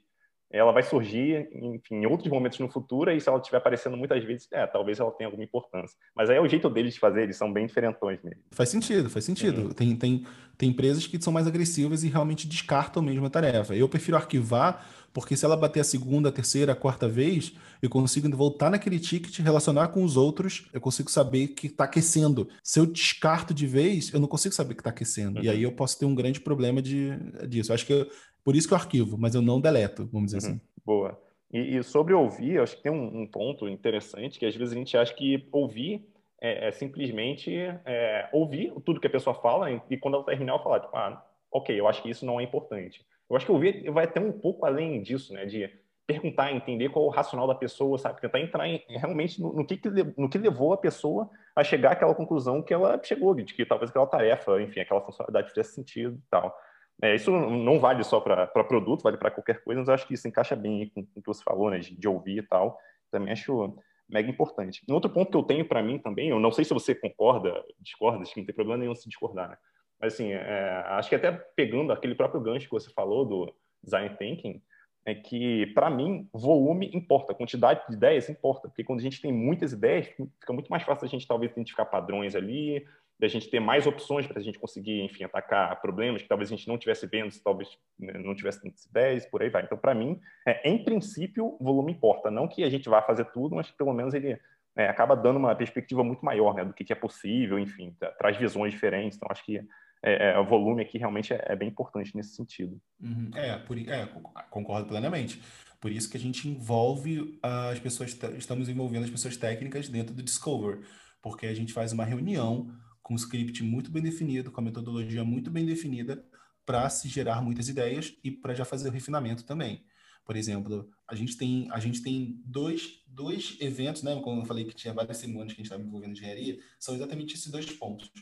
ela vai surgir enfim, em outros momentos no futuro, e se ela estiver aparecendo muitas vezes, é, talvez ela tenha alguma importância. Mas aí é o jeito deles de fazer, eles são bem diferentões mesmo. Faz sentido, faz sentido. Uhum. Tem, tem, tem empresas que são mais agressivas e realmente descartam mesmo a tarefa. Eu prefiro arquivar, porque se ela bater a segunda, a terceira, a quarta vez, eu consigo voltar naquele ticket, relacionar com os outros, eu consigo saber que está aquecendo. Se eu descarto de vez, eu não consigo saber que está aquecendo. Uhum. E aí eu posso ter um grande problema de, disso. Eu acho que eu, por isso que eu arquivo, mas eu não deleto, vamos dizer uhum. assim. Boa. E, e, sobre ouvir, acho que tem um, um, ponto interessante que às vezes a gente acha que ouvir é, é simplesmente é, ouvir tudo que a pessoa fala e, e quando ela terminar, eu falar, tipo, ah, ok, eu acho que isso não é importante. Eu acho que ouvir vai até um pouco além disso, né? De perguntar, entender qual é o racional da pessoa, sabe? Tentar entrar em, realmente no, no, que, no que levou a pessoa a chegar àquela conclusão que ela chegou, de que talvez aquela tarefa, enfim, aquela funcionalidade fizesse sentido e tal. É, isso não vale só para produto, vale para qualquer coisa, mas eu acho que isso encaixa bem com, com o que você falou, né, de, de ouvir e tal. Também acho mega importante. Um outro ponto que eu tenho para mim também, eu não sei se você concorda, discorda, acho que não tem problema nenhum se discordar, né? Mas assim, é, acho que até pegando aquele próprio gancho que você falou do design thinking, é que, para mim, volume importa, quantidade de ideias importa, porque quando a gente tem muitas ideias, fica muito mais fácil a gente talvez identificar padrões ali, da gente ter mais opções para a gente conseguir, enfim, atacar problemas que talvez a gente não tivesse vendo, se talvez né, não tivesse tantas ideias, por aí vai. Então, para mim, é, em princípio, volume importa. Não que a gente vá fazer tudo, mas que pelo menos ele é, acaba dando uma perspectiva muito maior né, do que, que é possível, enfim, traz visões diferentes. Então, acho que é, é, o volume aqui realmente é, é, bem importante nesse sentido. Uhum. É, por, é, concordo plenamente. Por isso que a gente envolve as pessoas, estamos envolvendo as pessoas técnicas dentro do Discover, porque a gente faz uma reunião com um script muito bem definido, com a metodologia muito bem definida, para se gerar muitas ideias e para já fazer o refinamento também. Por exemplo, a gente tem, a gente tem dois, dois eventos, né? Como eu falei que tinha várias semanas que a gente estava envolvendo engenharia, são exatamente esses dois pontos.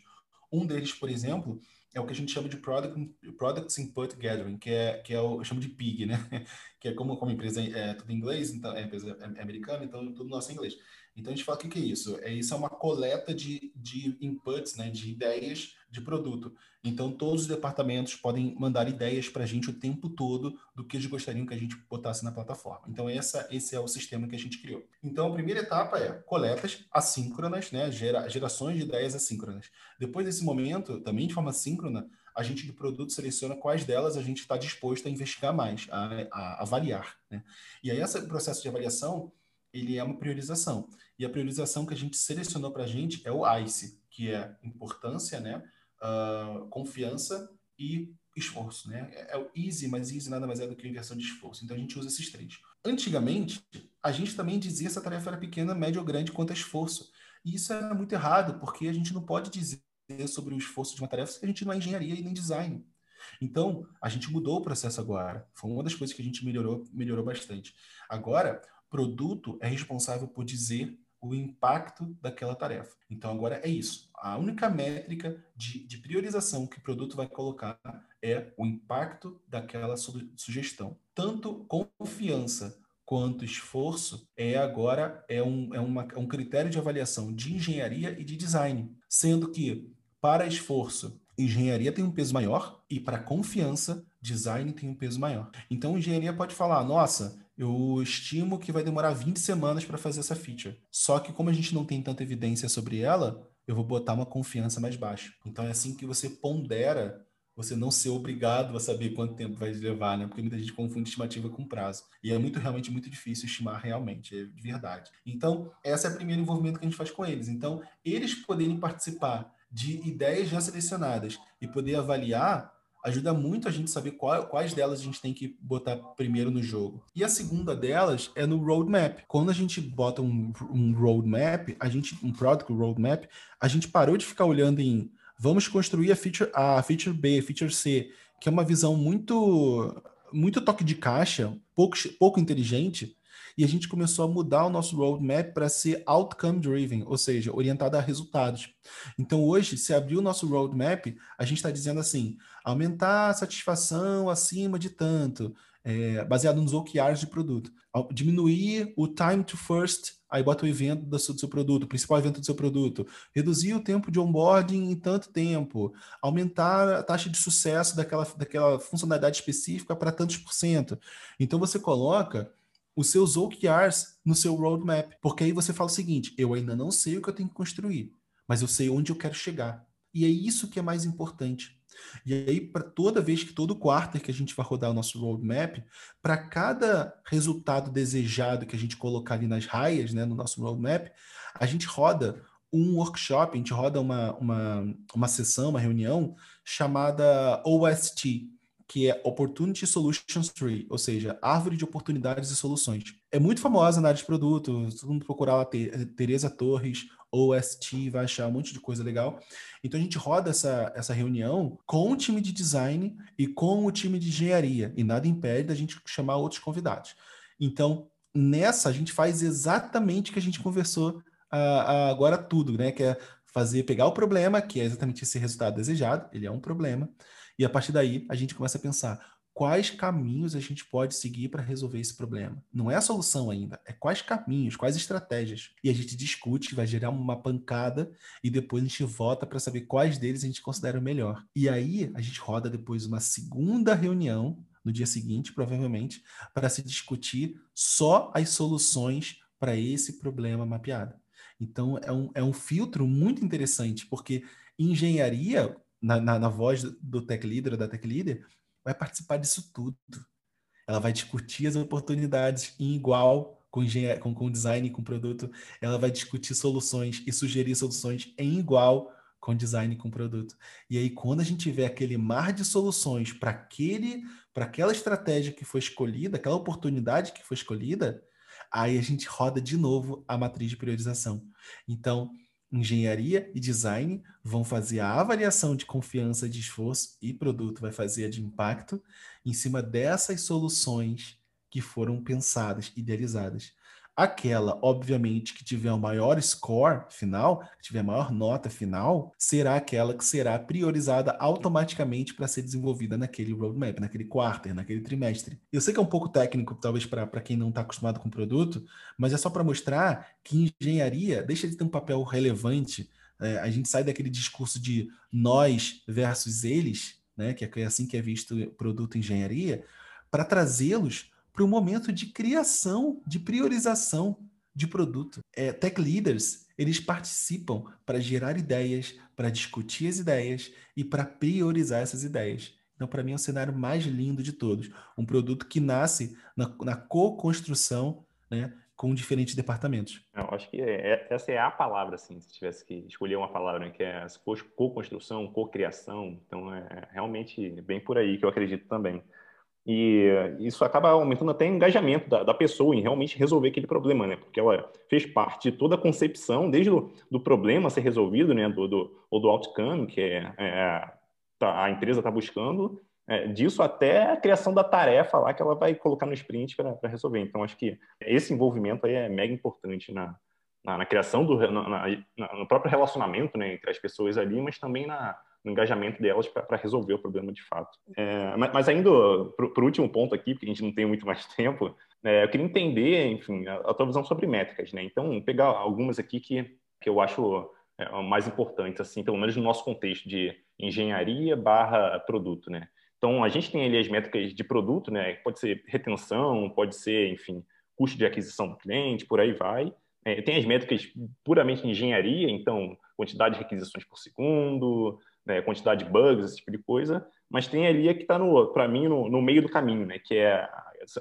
Um deles, por exemplo, é o que a gente chama de Product, Products Input Gathering, que é, que é o, eu chamo de PIG, né? Que é como, como empresa é tudo em inglês, então, é empresa é americana, então tudo nosso é inglês. Então a gente fala o que, que é isso? É, isso é uma coleta de, de inputs, né, de ideias de produto. Então todos os departamentos podem mandar ideias para a gente o tempo todo do que eles gostariam que a gente botasse na plataforma. Então essa, esse é o sistema que a gente criou. Então a primeira etapa é coletas assíncronas, né, gera, gerações de ideias assíncronas. Depois desse momento, também de forma síncrona, a gente do produto seleciona quais delas a gente está disposto a investigar mais, a, a avaliar. Né? E aí esse processo de avaliação ele é uma priorização. E a priorização que a gente selecionou para a gente é o ICE, que é importância, né, uh, confiança e esforço. Né? É, é o easy, mas easy nada mais é do que inversão de esforço. Então a gente usa esses três. Antigamente, a gente também dizia se a tarefa era pequena, média ou grande quanto a esforço. E isso era muito errado, porque a gente não pode dizer sobre o esforço de uma tarefa se a gente não é engenharia e nem design. Então, a gente mudou o processo agora. Foi uma das coisas que a gente melhorou, melhorou bastante. Agora, produto é responsável por dizer o impacto daquela tarefa. Então, agora é isso. A única métrica de, de priorização que o produto vai colocar é o impacto daquela su sugestão. Tanto confiança quanto esforço é agora é um, é, uma, é um critério de avaliação de engenharia e de design. Sendo que, para esforço, engenharia tem um peso maior e para confiança, design tem um peso maior. Então, engenharia pode falar: nossa, eu estimo que vai demorar 20 semanas para fazer essa feature. Só que como a gente não tem tanta evidência sobre ela, eu vou botar uma confiança mais baixa. Então é assim que você pondera você não ser obrigado a saber quanto tempo vai levar, né? Porque muita gente confunde estimativa com prazo. E é muito, realmente, muito difícil estimar realmente, é de verdade. Então, esse é o primeiro envolvimento que a gente faz com eles. Então, eles poderem participar de ideias já selecionadas e poder avaliar ajuda muito a gente saber qual, quais delas a gente tem que botar primeiro no jogo. E a segunda delas é no roadmap. Quando a gente bota um, um roadmap, a gente um product roadmap, a gente parou de ficar olhando em vamos construir a feature A, feature B, feature C, que é uma visão muito muito toque de caixa, pouco, pouco inteligente, e a gente começou a mudar o nosso roadmap para ser outcome driven, ou seja, orientado a resultados. Então hoje, se abrir o nosso roadmap, a gente está dizendo assim, aumentar a satisfação acima de tanto, é, baseado nos OKRs de produto, diminuir o time to first, aí bota o evento do seu, produto, o principal evento do seu produto, reduzir o tempo de onboarding em tanto tempo, aumentar a taxa de sucesso daquela, daquela funcionalidade específica para tantos por cento. Então você coloca os seus OKRs no seu roadmap. Porque aí você fala o seguinte: eu ainda não sei o que eu tenho que construir, mas eu sei onde eu quero chegar. E é isso que é mais importante. E aí, para toda vez que todo quarto que a gente vai rodar o nosso roadmap, para cada resultado desejado que a gente colocar ali nas raias, né, no nosso roadmap, a gente roda um workshop, a gente roda uma, uma, uma sessão, uma reunião chamada OST, que é Opportunity Solutions Tree, ou seja, árvore de oportunidades e soluções. É muito famosa na área de produto, todo mundo procurar lá Tereza Torres, OST, vai achar um monte de coisa legal. Então a gente roda essa, essa reunião com o time de design e com o time de engenharia, e nada impede da gente chamar outros convidados. Então, nessa, a gente faz exatamente o que a gente conversou uh, agora tudo, né? Que é fazer, pegar o problema, que é exatamente esse resultado desejado, ele é um problema, e a partir daí a gente começa a pensar quais caminhos a gente pode seguir para resolver esse problema. Não é a solução ainda, é quais caminhos, quais estratégias. E a gente discute, vai gerar uma pancada e depois a gente vota para saber quais deles a gente considera o melhor. E aí a gente roda depois uma segunda reunião no dia seguinte, provavelmente, para se discutir só as soluções para esse problema mapeado. Então, é um, é um filtro muito interessante, porque engenharia, na, na, na voz do tech leader da tech leader, vai participar disso tudo. Ela vai discutir as oportunidades em igual com, com, com design com produto. Ela vai discutir soluções e sugerir soluções em igual com design com produto. E aí, quando a gente tiver aquele mar de soluções para aquele, para aquela estratégia que foi escolhida, aquela oportunidade que foi escolhida, aí a gente roda de novo a matriz de priorização. Então, engenharia e design vão fazer a avaliação de confiança, de esforço e produto vai fazer a de impacto em cima dessas soluções que foram pensadas, idealizadas. Aquela, obviamente, que tiver o maior score final, que tiver a maior nota final, será aquela que será priorizada automaticamente para ser desenvolvida naquele roadmap, naquele quarter, naquele trimestre. Eu sei que é um pouco técnico, talvez para quem não está acostumado com o produto, mas é só para mostrar que engenharia deixa de ter um papel relevante. É, a gente sai daquele discurso de nós versus eles, né, que é assim que é visto produto engenharia, para trazê-los para o momento de criação, de priorização de produto. É, tech leaders, eles participam para gerar ideias, para discutir as ideias e para priorizar essas ideias. Então, para mim, é o cenário mais lindo de todos. Um produto que nasce na, na co-construção né, com diferentes departamentos. Eu acho que é, é, essa é a palavra, assim, se tivesse que escolher uma palavra, né, que é co-construção, co-criação. Então, é realmente bem por aí que eu acredito também. E isso acaba aumentando até o engajamento da, da, pessoa em realmente resolver aquele problema, né? Porque ela fez parte de toda a concepção, desde o do problema ser resolvido, né? Do, do, ou do outcome, que é, é tá, a empresa está buscando, é, disso até a criação da tarefa lá que ela vai colocar no sprint para resolver. Então, acho que esse envolvimento aí é mega importante na, na, na criação do na, no próprio relacionamento né, entre as pessoas ali, mas também na, no engajamento delas para resolver o problema de fato. É, mas, mas, ainda para o último ponto aqui, porque a gente não tem muito mais tempo, é, eu queria entender, enfim, a, a, tua visão sobre métricas, né? Então, pegar algumas aqui que, que eu acho é, mais importantes, assim, pelo menos no nosso contexto de engenharia barra produto, né? Então, a gente tem ali as métricas de produto, né? Pode ser retenção, pode ser, enfim, custo de aquisição do cliente, por aí vai. É, tem as métricas puramente de engenharia, então, quantidade de requisições por segundo, né, quantidade de bugs, esse tipo de coisa, mas tem ali a que está, para mim, no, no, meio do caminho, né, que é,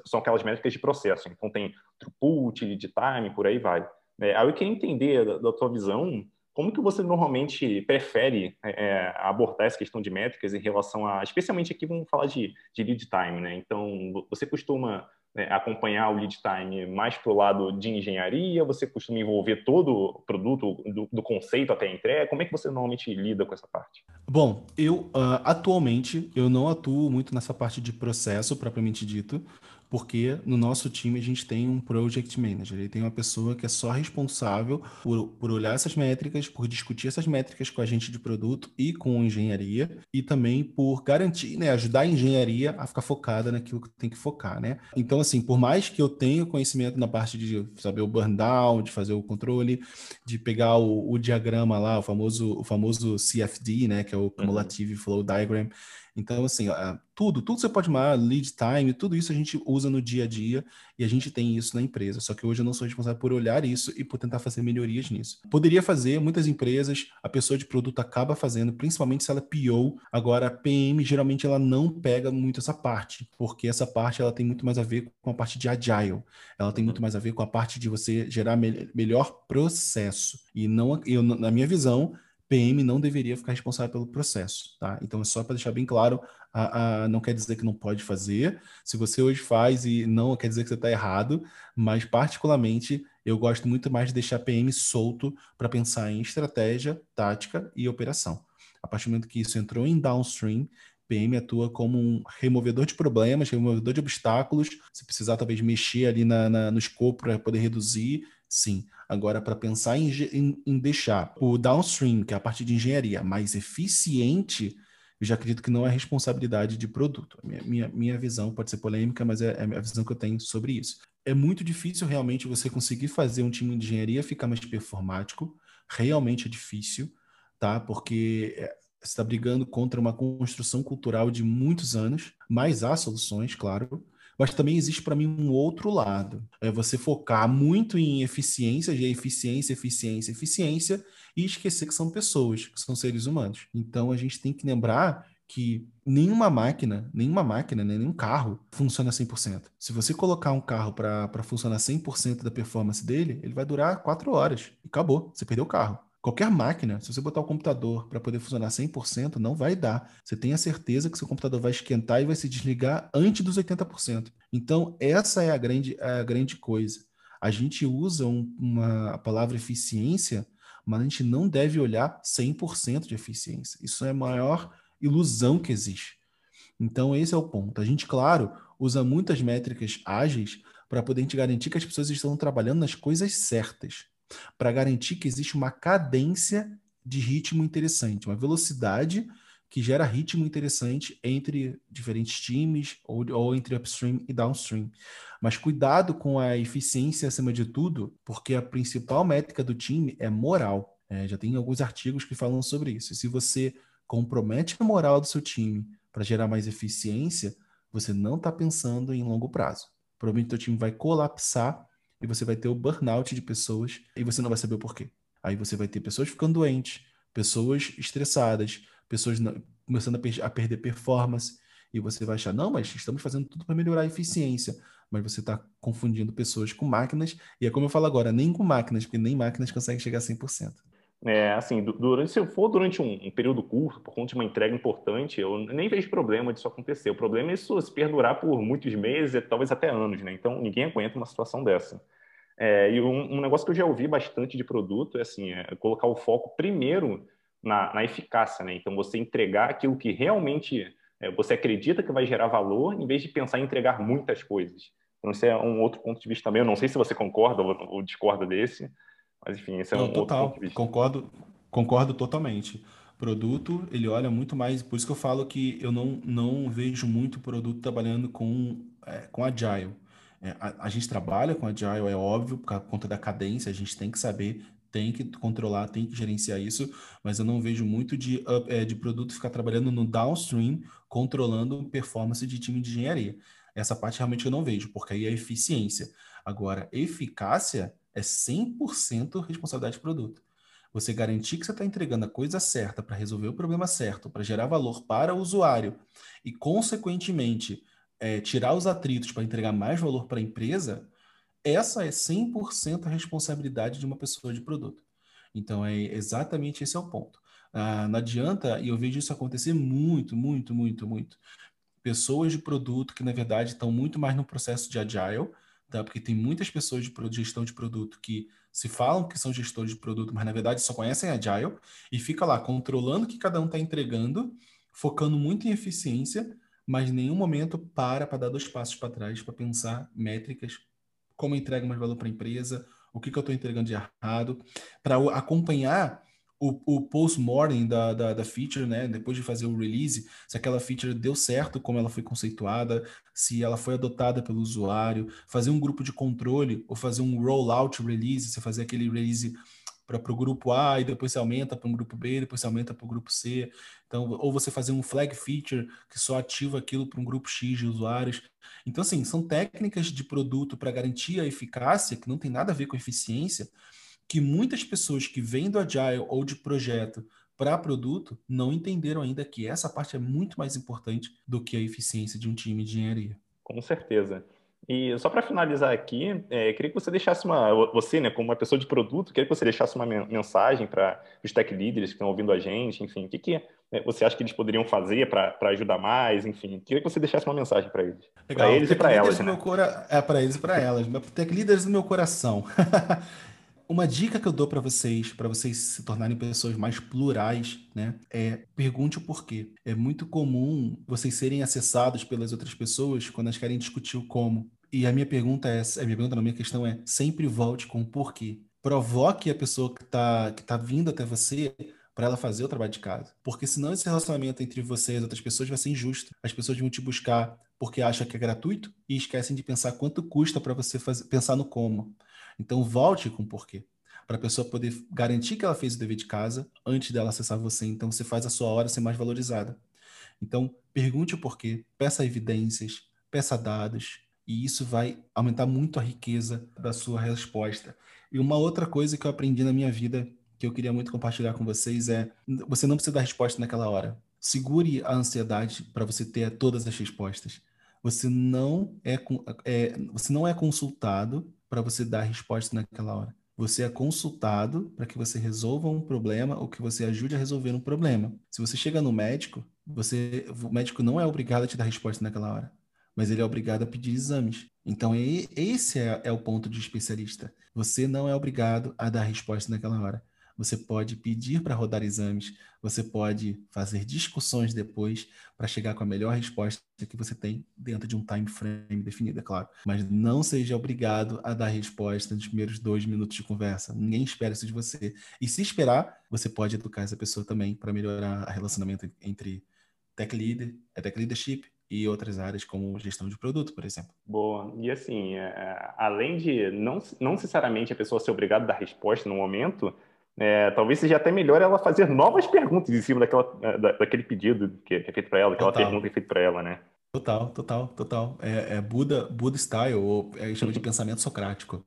são aquelas métricas de processo. Então, tem throughput, lead time, por aí vai. É, aí eu queria entender, da, da, tua visão, como que você normalmente prefere é, é, abordar essa questão de métricas em relação a, especialmente aqui vamos falar de, de lead time, né? Então, você costuma né, acompanhar o lead time mais para o lado de engenharia? Você costuma envolver todo o produto, do, do, conceito até a entrega? Como é que você normalmente lida com essa parte? Bom, eu uh, atualmente eu não atuo muito nessa parte de processo propriamente dito porque no nosso time a gente tem um project manager, ele tem uma pessoa que é só responsável por, por olhar essas métricas, por discutir essas métricas com a gente de produto e com engenharia, e também por garantir, né, ajudar a engenharia a ficar focada naquilo que tem que focar, né? Então, assim, por mais que eu tenha conhecimento na parte de saber o burn down, de fazer o controle, de pegar o, o diagrama lá, o famoso, o famoso CFD, né, que é o uhum. Cumulative uhum. Flow Diagram, então, assim, tudo, tudo você pode chamar lead time, tudo isso a gente usa no dia a dia e a gente tem isso na empresa. Só que hoje eu não sou responsável por olhar isso e por tentar fazer melhorias nisso. Poderia fazer, muitas empresas, a pessoa de produto acaba fazendo, principalmente se ela é PO. Agora, a PM geralmente ela não pega muito essa parte, porque essa parte ela tem muito mais a ver com a parte de agile. Ela tem muito mais a ver com a parte de você gerar me melhor processo. E não, eu, na minha visão, PM não deveria ficar responsável pelo processo, tá? Então só para deixar bem claro, a, a, não quer dizer que não pode fazer. Se você hoje faz e não quer dizer que você está errado, mas particularmente eu gosto muito mais de deixar PM solto para pensar em estratégia, tática e operação. A partir do momento que isso entrou em downstream, PM atua como um removedor de problemas, removedor de obstáculos. Se precisar, talvez, mexer ali na, na no escopo para poder reduzir, sim. Agora, para pensar em, em, em, deixar o downstream, que é a parte de engenharia, mais eficiente, eu já acredito que não é responsabilidade de produto. Minha, minha, minha visão pode ser polêmica, mas é, é a visão que eu tenho sobre isso. É muito difícil realmente você conseguir fazer um time de engenharia ficar mais performático. Realmente é difícil, tá? Porque é, você está brigando contra uma construção cultural de muitos anos, mas há soluções, claro. Mas também existe para mim um outro lado. É você focar muito em eficiência, de eficiência, eficiência, eficiência, e esquecer que são pessoas, que são seres humanos. Então a gente tem que lembrar que nenhuma máquina, nenhuma máquina, né, nenhum carro funciona 100%. Se você colocar um carro para funcionar 100% da performance dele, ele vai durar 4 horas e acabou, você perdeu o carro. Qualquer máquina, se você botar o computador para poder funcionar 100%, não vai dar. Você tem a certeza que seu computador vai esquentar e vai se desligar antes dos 80%. Então, essa é a grande, a grande coisa. A gente usa um, uma a palavra eficiência, mas a gente não deve olhar 100% de eficiência. Isso é a maior ilusão que existe. Então, esse é o ponto. A gente, claro, usa muitas métricas ágeis para poder garantir que as pessoas estão trabalhando nas coisas certas para garantir que existe uma cadência de ritmo interessante, uma velocidade que gera ritmo interessante entre diferentes times ou, ou, entre upstream e downstream. Mas cuidado com a eficiência acima de tudo, porque a principal métrica do time é moral. É, já tem alguns artigos que falam sobre isso. Se você compromete a moral do seu time para gerar mais eficiência, você não está pensando em longo prazo. Provavelmente o time vai colapsar e você vai ter o burnout de pessoas e você não vai saber o porquê. Aí você vai ter pessoas ficando doentes, pessoas estressadas, pessoas não, começando a, per a, perder performance e você vai achar, não, mas estamos fazendo tudo para melhorar a eficiência. Mas você está confundindo pessoas com máquinas, e é como eu falo agora, nem com máquinas, porque nem máquinas conseguem chegar a 100%. É, assim, durante, se for durante um, um, período curto, por conta de uma entrega importante, eu nem vejo problema disso acontecer. O problema é isso se perdurar por muitos meses, talvez até anos, né? Então, ninguém aguenta uma situação dessa. É, e um, um, negócio que eu já ouvi bastante de produto é assim, é colocar o foco primeiro na, na eficácia, né? Então, você entregar aquilo que realmente é, você acredita que vai gerar valor, em vez de pensar em entregar muitas coisas. Então, esse é um outro ponto de vista também. Eu não sei se você concorda ou, ou discorda desse, mas enfim, esse é um total, outro ponto de vista. Concordo, concordo totalmente. Produto, ele olha muito mais, por isso que eu falo que eu não, não vejo muito produto trabalhando com, é, com Agile. É, a, a, gente trabalha com Agile, é óbvio, por conta da cadência, a gente tem que saber, tem que controlar, tem que gerenciar isso, mas eu não vejo muito de, é, de produto ficar trabalhando no downstream, controlando performance de time de engenharia. Essa parte realmente eu não vejo, porque aí é eficiência. Agora, eficácia, é 100% responsabilidade do produto. Você garantir que você está entregando a coisa certa para resolver o problema certo, para gerar valor para o usuário e, consequentemente, é, tirar os atritos para entregar mais valor para a empresa, essa é 100% a responsabilidade de uma pessoa de produto. Então, é exatamente esse é o ponto. Ah, não adianta, e eu vejo isso acontecer muito, muito, muito, muito. Pessoas de produto que, na verdade, estão muito mais no processo de agile, tá? Porque tem muitas pessoas de gestão de produto que se falam que são gestores de produto, mas na verdade só conhecem Agile e fica lá controlando o que cada um está entregando, focando muito em eficiência, mas nenhum momento para para dar dois passos para trás para pensar métricas, como entrega mais valor para a empresa, o que, que eu estou entregando de errado, para acompanhar o, o post-mortem da, da, da, feature, né? Depois de fazer o release, se aquela feature deu certo como ela foi conceituada, se ela foi adotada pelo usuário, fazer um grupo de controle ou fazer um rollout release, você fazer aquele release para o grupo A e depois você aumenta para o grupo B, depois você aumenta para o grupo C. Então, ou você fazer um flag feature que só ativa aquilo para um grupo X de usuários. Então, assim, são técnicas de produto para garantir a eficácia, que não tem nada a ver com eficiência, que muitas pessoas que vêm do Agile ou de projeto para produto não entenderam ainda que essa parte é muito mais importante do que a eficiência de um time de engenharia. Com certeza. E só para finalizar aqui, é, queria que você deixasse uma, você, né, como uma pessoa de produto, queria que você deixasse uma mensagem para os tech leaders que estão ouvindo a gente, enfim, o que, que é, você acha que eles poderiam fazer para ajudar mais, enfim, queria que você deixasse uma mensagem para eles. Para eles e para elas. Né? Cora... É, para eles e para elas. Tech leaders do meu coração. uma dica que eu dou para vocês, para vocês se tornarem pessoas mais plurais, né, é pergunte o porquê. É muito comum vocês serem acessados pelas outras pessoas quando elas querem discutir o como. E a minha pergunta é, a minha pergunta, a minha questão é, sempre volte com o porquê. Provoque a pessoa que está que tá vindo até você para ela fazer o trabalho de casa. Porque senão esse relacionamento entre você e as outras pessoas vai ser injusto. As pessoas vão te buscar porque acham que é gratuito e esquecem de pensar quanto custa para você fazer, pensar no como. Então volte com o porquê. Para a pessoa poder garantir que ela fez o dever de casa antes dela acessar você. Então você faz a sua hora ser mais valorizada. Então pergunte o porquê, peça evidências, peça dados, e isso vai aumentar muito a riqueza da sua resposta. E uma outra coisa que eu aprendi na minha vida que eu queria muito compartilhar com vocês é: você não precisa dar resposta naquela hora. Segure a ansiedade para você ter todas as respostas. Você não é, é você não é consultado para você dar resposta naquela hora. Você é consultado para que você resolva um problema ou que você ajude a resolver um problema. Se você chega no médico, você, o médico não é obrigado a te dar resposta naquela hora, mas ele é obrigado a pedir exames. Então, esse é, é o ponto de especialista. Você não é obrigado a dar resposta naquela hora você pode pedir para rodar exames, você pode fazer discussões depois para chegar com a melhor resposta que você tem dentro de um time frame definido, é claro. Mas não seja obrigado a dar resposta nos primeiros dois minutos de conversa. Ninguém espera isso de você. E se esperar, você pode educar essa pessoa também para melhorar o relacionamento entre tech leader, é tech leadership e outras áreas como gestão de produto, por exemplo. Boa. E assim, é, além de não, não necessariamente a pessoa ser obrigada a dar resposta no momento, é, talvez seja até melhor ela fazer novas perguntas em cima daquela, é, da, daquele pedido que é feito para ela, aquela total. pergunta que é feita para ela, né? Total, total, total. É, é Buda, Buda style, ou é, chama de pensamento socrático.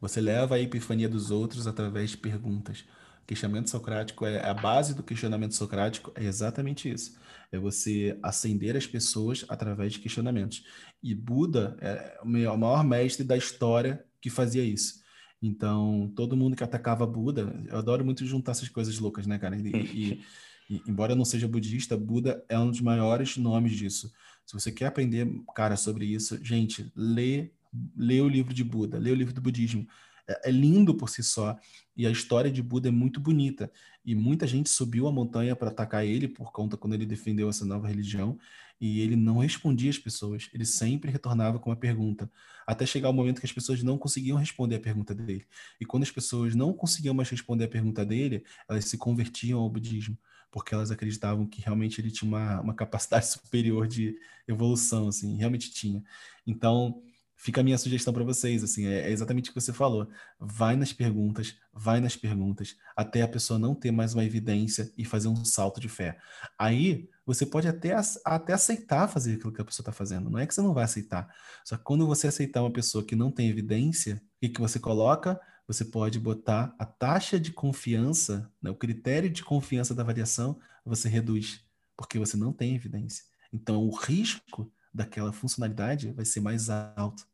Você leva a epifania dos outros através de perguntas. O questionamento socrático é a base do questionamento socrático é exatamente isso. É você acender as pessoas através de questionamentos. E Buda é o maior mestre da história que fazia isso. Então, todo mundo que atacava Buda, eu adoro muito juntar essas coisas loucas, né, cara? E, e, e, embora eu não seja budista, Buda é um dos maiores nomes disso. Se você quer aprender, cara, sobre isso, gente, lê, lê o livro de Buda, lê o livro do budismo. É, é lindo por si só e a história de Buda é muito bonita. E muita gente subiu a montanha para atacar ele por conta quando ele defendeu essa nova religião e ele não respondia às pessoas, ele sempre retornava com uma pergunta, até chegar o momento que as pessoas não conseguiam responder a pergunta dele. E quando as pessoas não conseguiam mais responder a pergunta dele, elas se convertiam ao budismo, porque elas acreditavam que realmente ele tinha uma, uma capacidade superior de evolução, assim, realmente tinha. Então, fica a minha sugestão para vocês, assim, é, é, exatamente o que você falou. Vai nas perguntas, vai nas perguntas, até a pessoa não ter mais uma evidência e fazer um salto de fé. Aí você pode até, até aceitar fazer aquilo que a pessoa está fazendo. Não é que você não vai aceitar. Só que quando você aceitar uma pessoa que não tem evidência, o que, que você coloca? Você pode botar a taxa de confiança, né, o critério de confiança da avaliação, você reduz, porque você não tem evidência. Então, o risco daquela funcionalidade vai ser mais alto.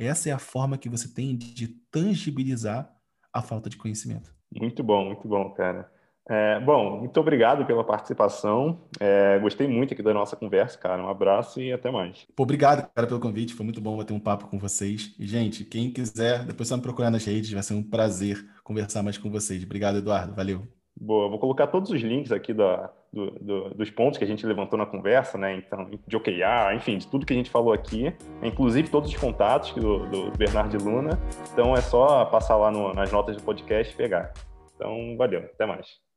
Essa é a forma que você tem de tangibilizar a falta de conhecimento. Muito bom, muito bom, cara. É, bom, muito obrigado pela participação. É, gostei muito aqui da nossa conversa, cara. Um abraço e até mais. Pô, obrigado, cara, pelo convite. Foi muito bom bater um papo com vocês. E, gente, quem quiser, depois só me procurar nas redes. Vai ser um prazer conversar mais com vocês. Obrigado, Eduardo. Valeu. Boa, vou colocar todos os links aqui da, do, do, dos pontos que a gente levantou na conversa, né? Então, de OKR, enfim, de tudo que a gente falou aqui, inclusive todos os contatos do, do Bernardo Luna. Então é só passar lá no, nas notas do podcast e pegar. Então, valeu, até mais.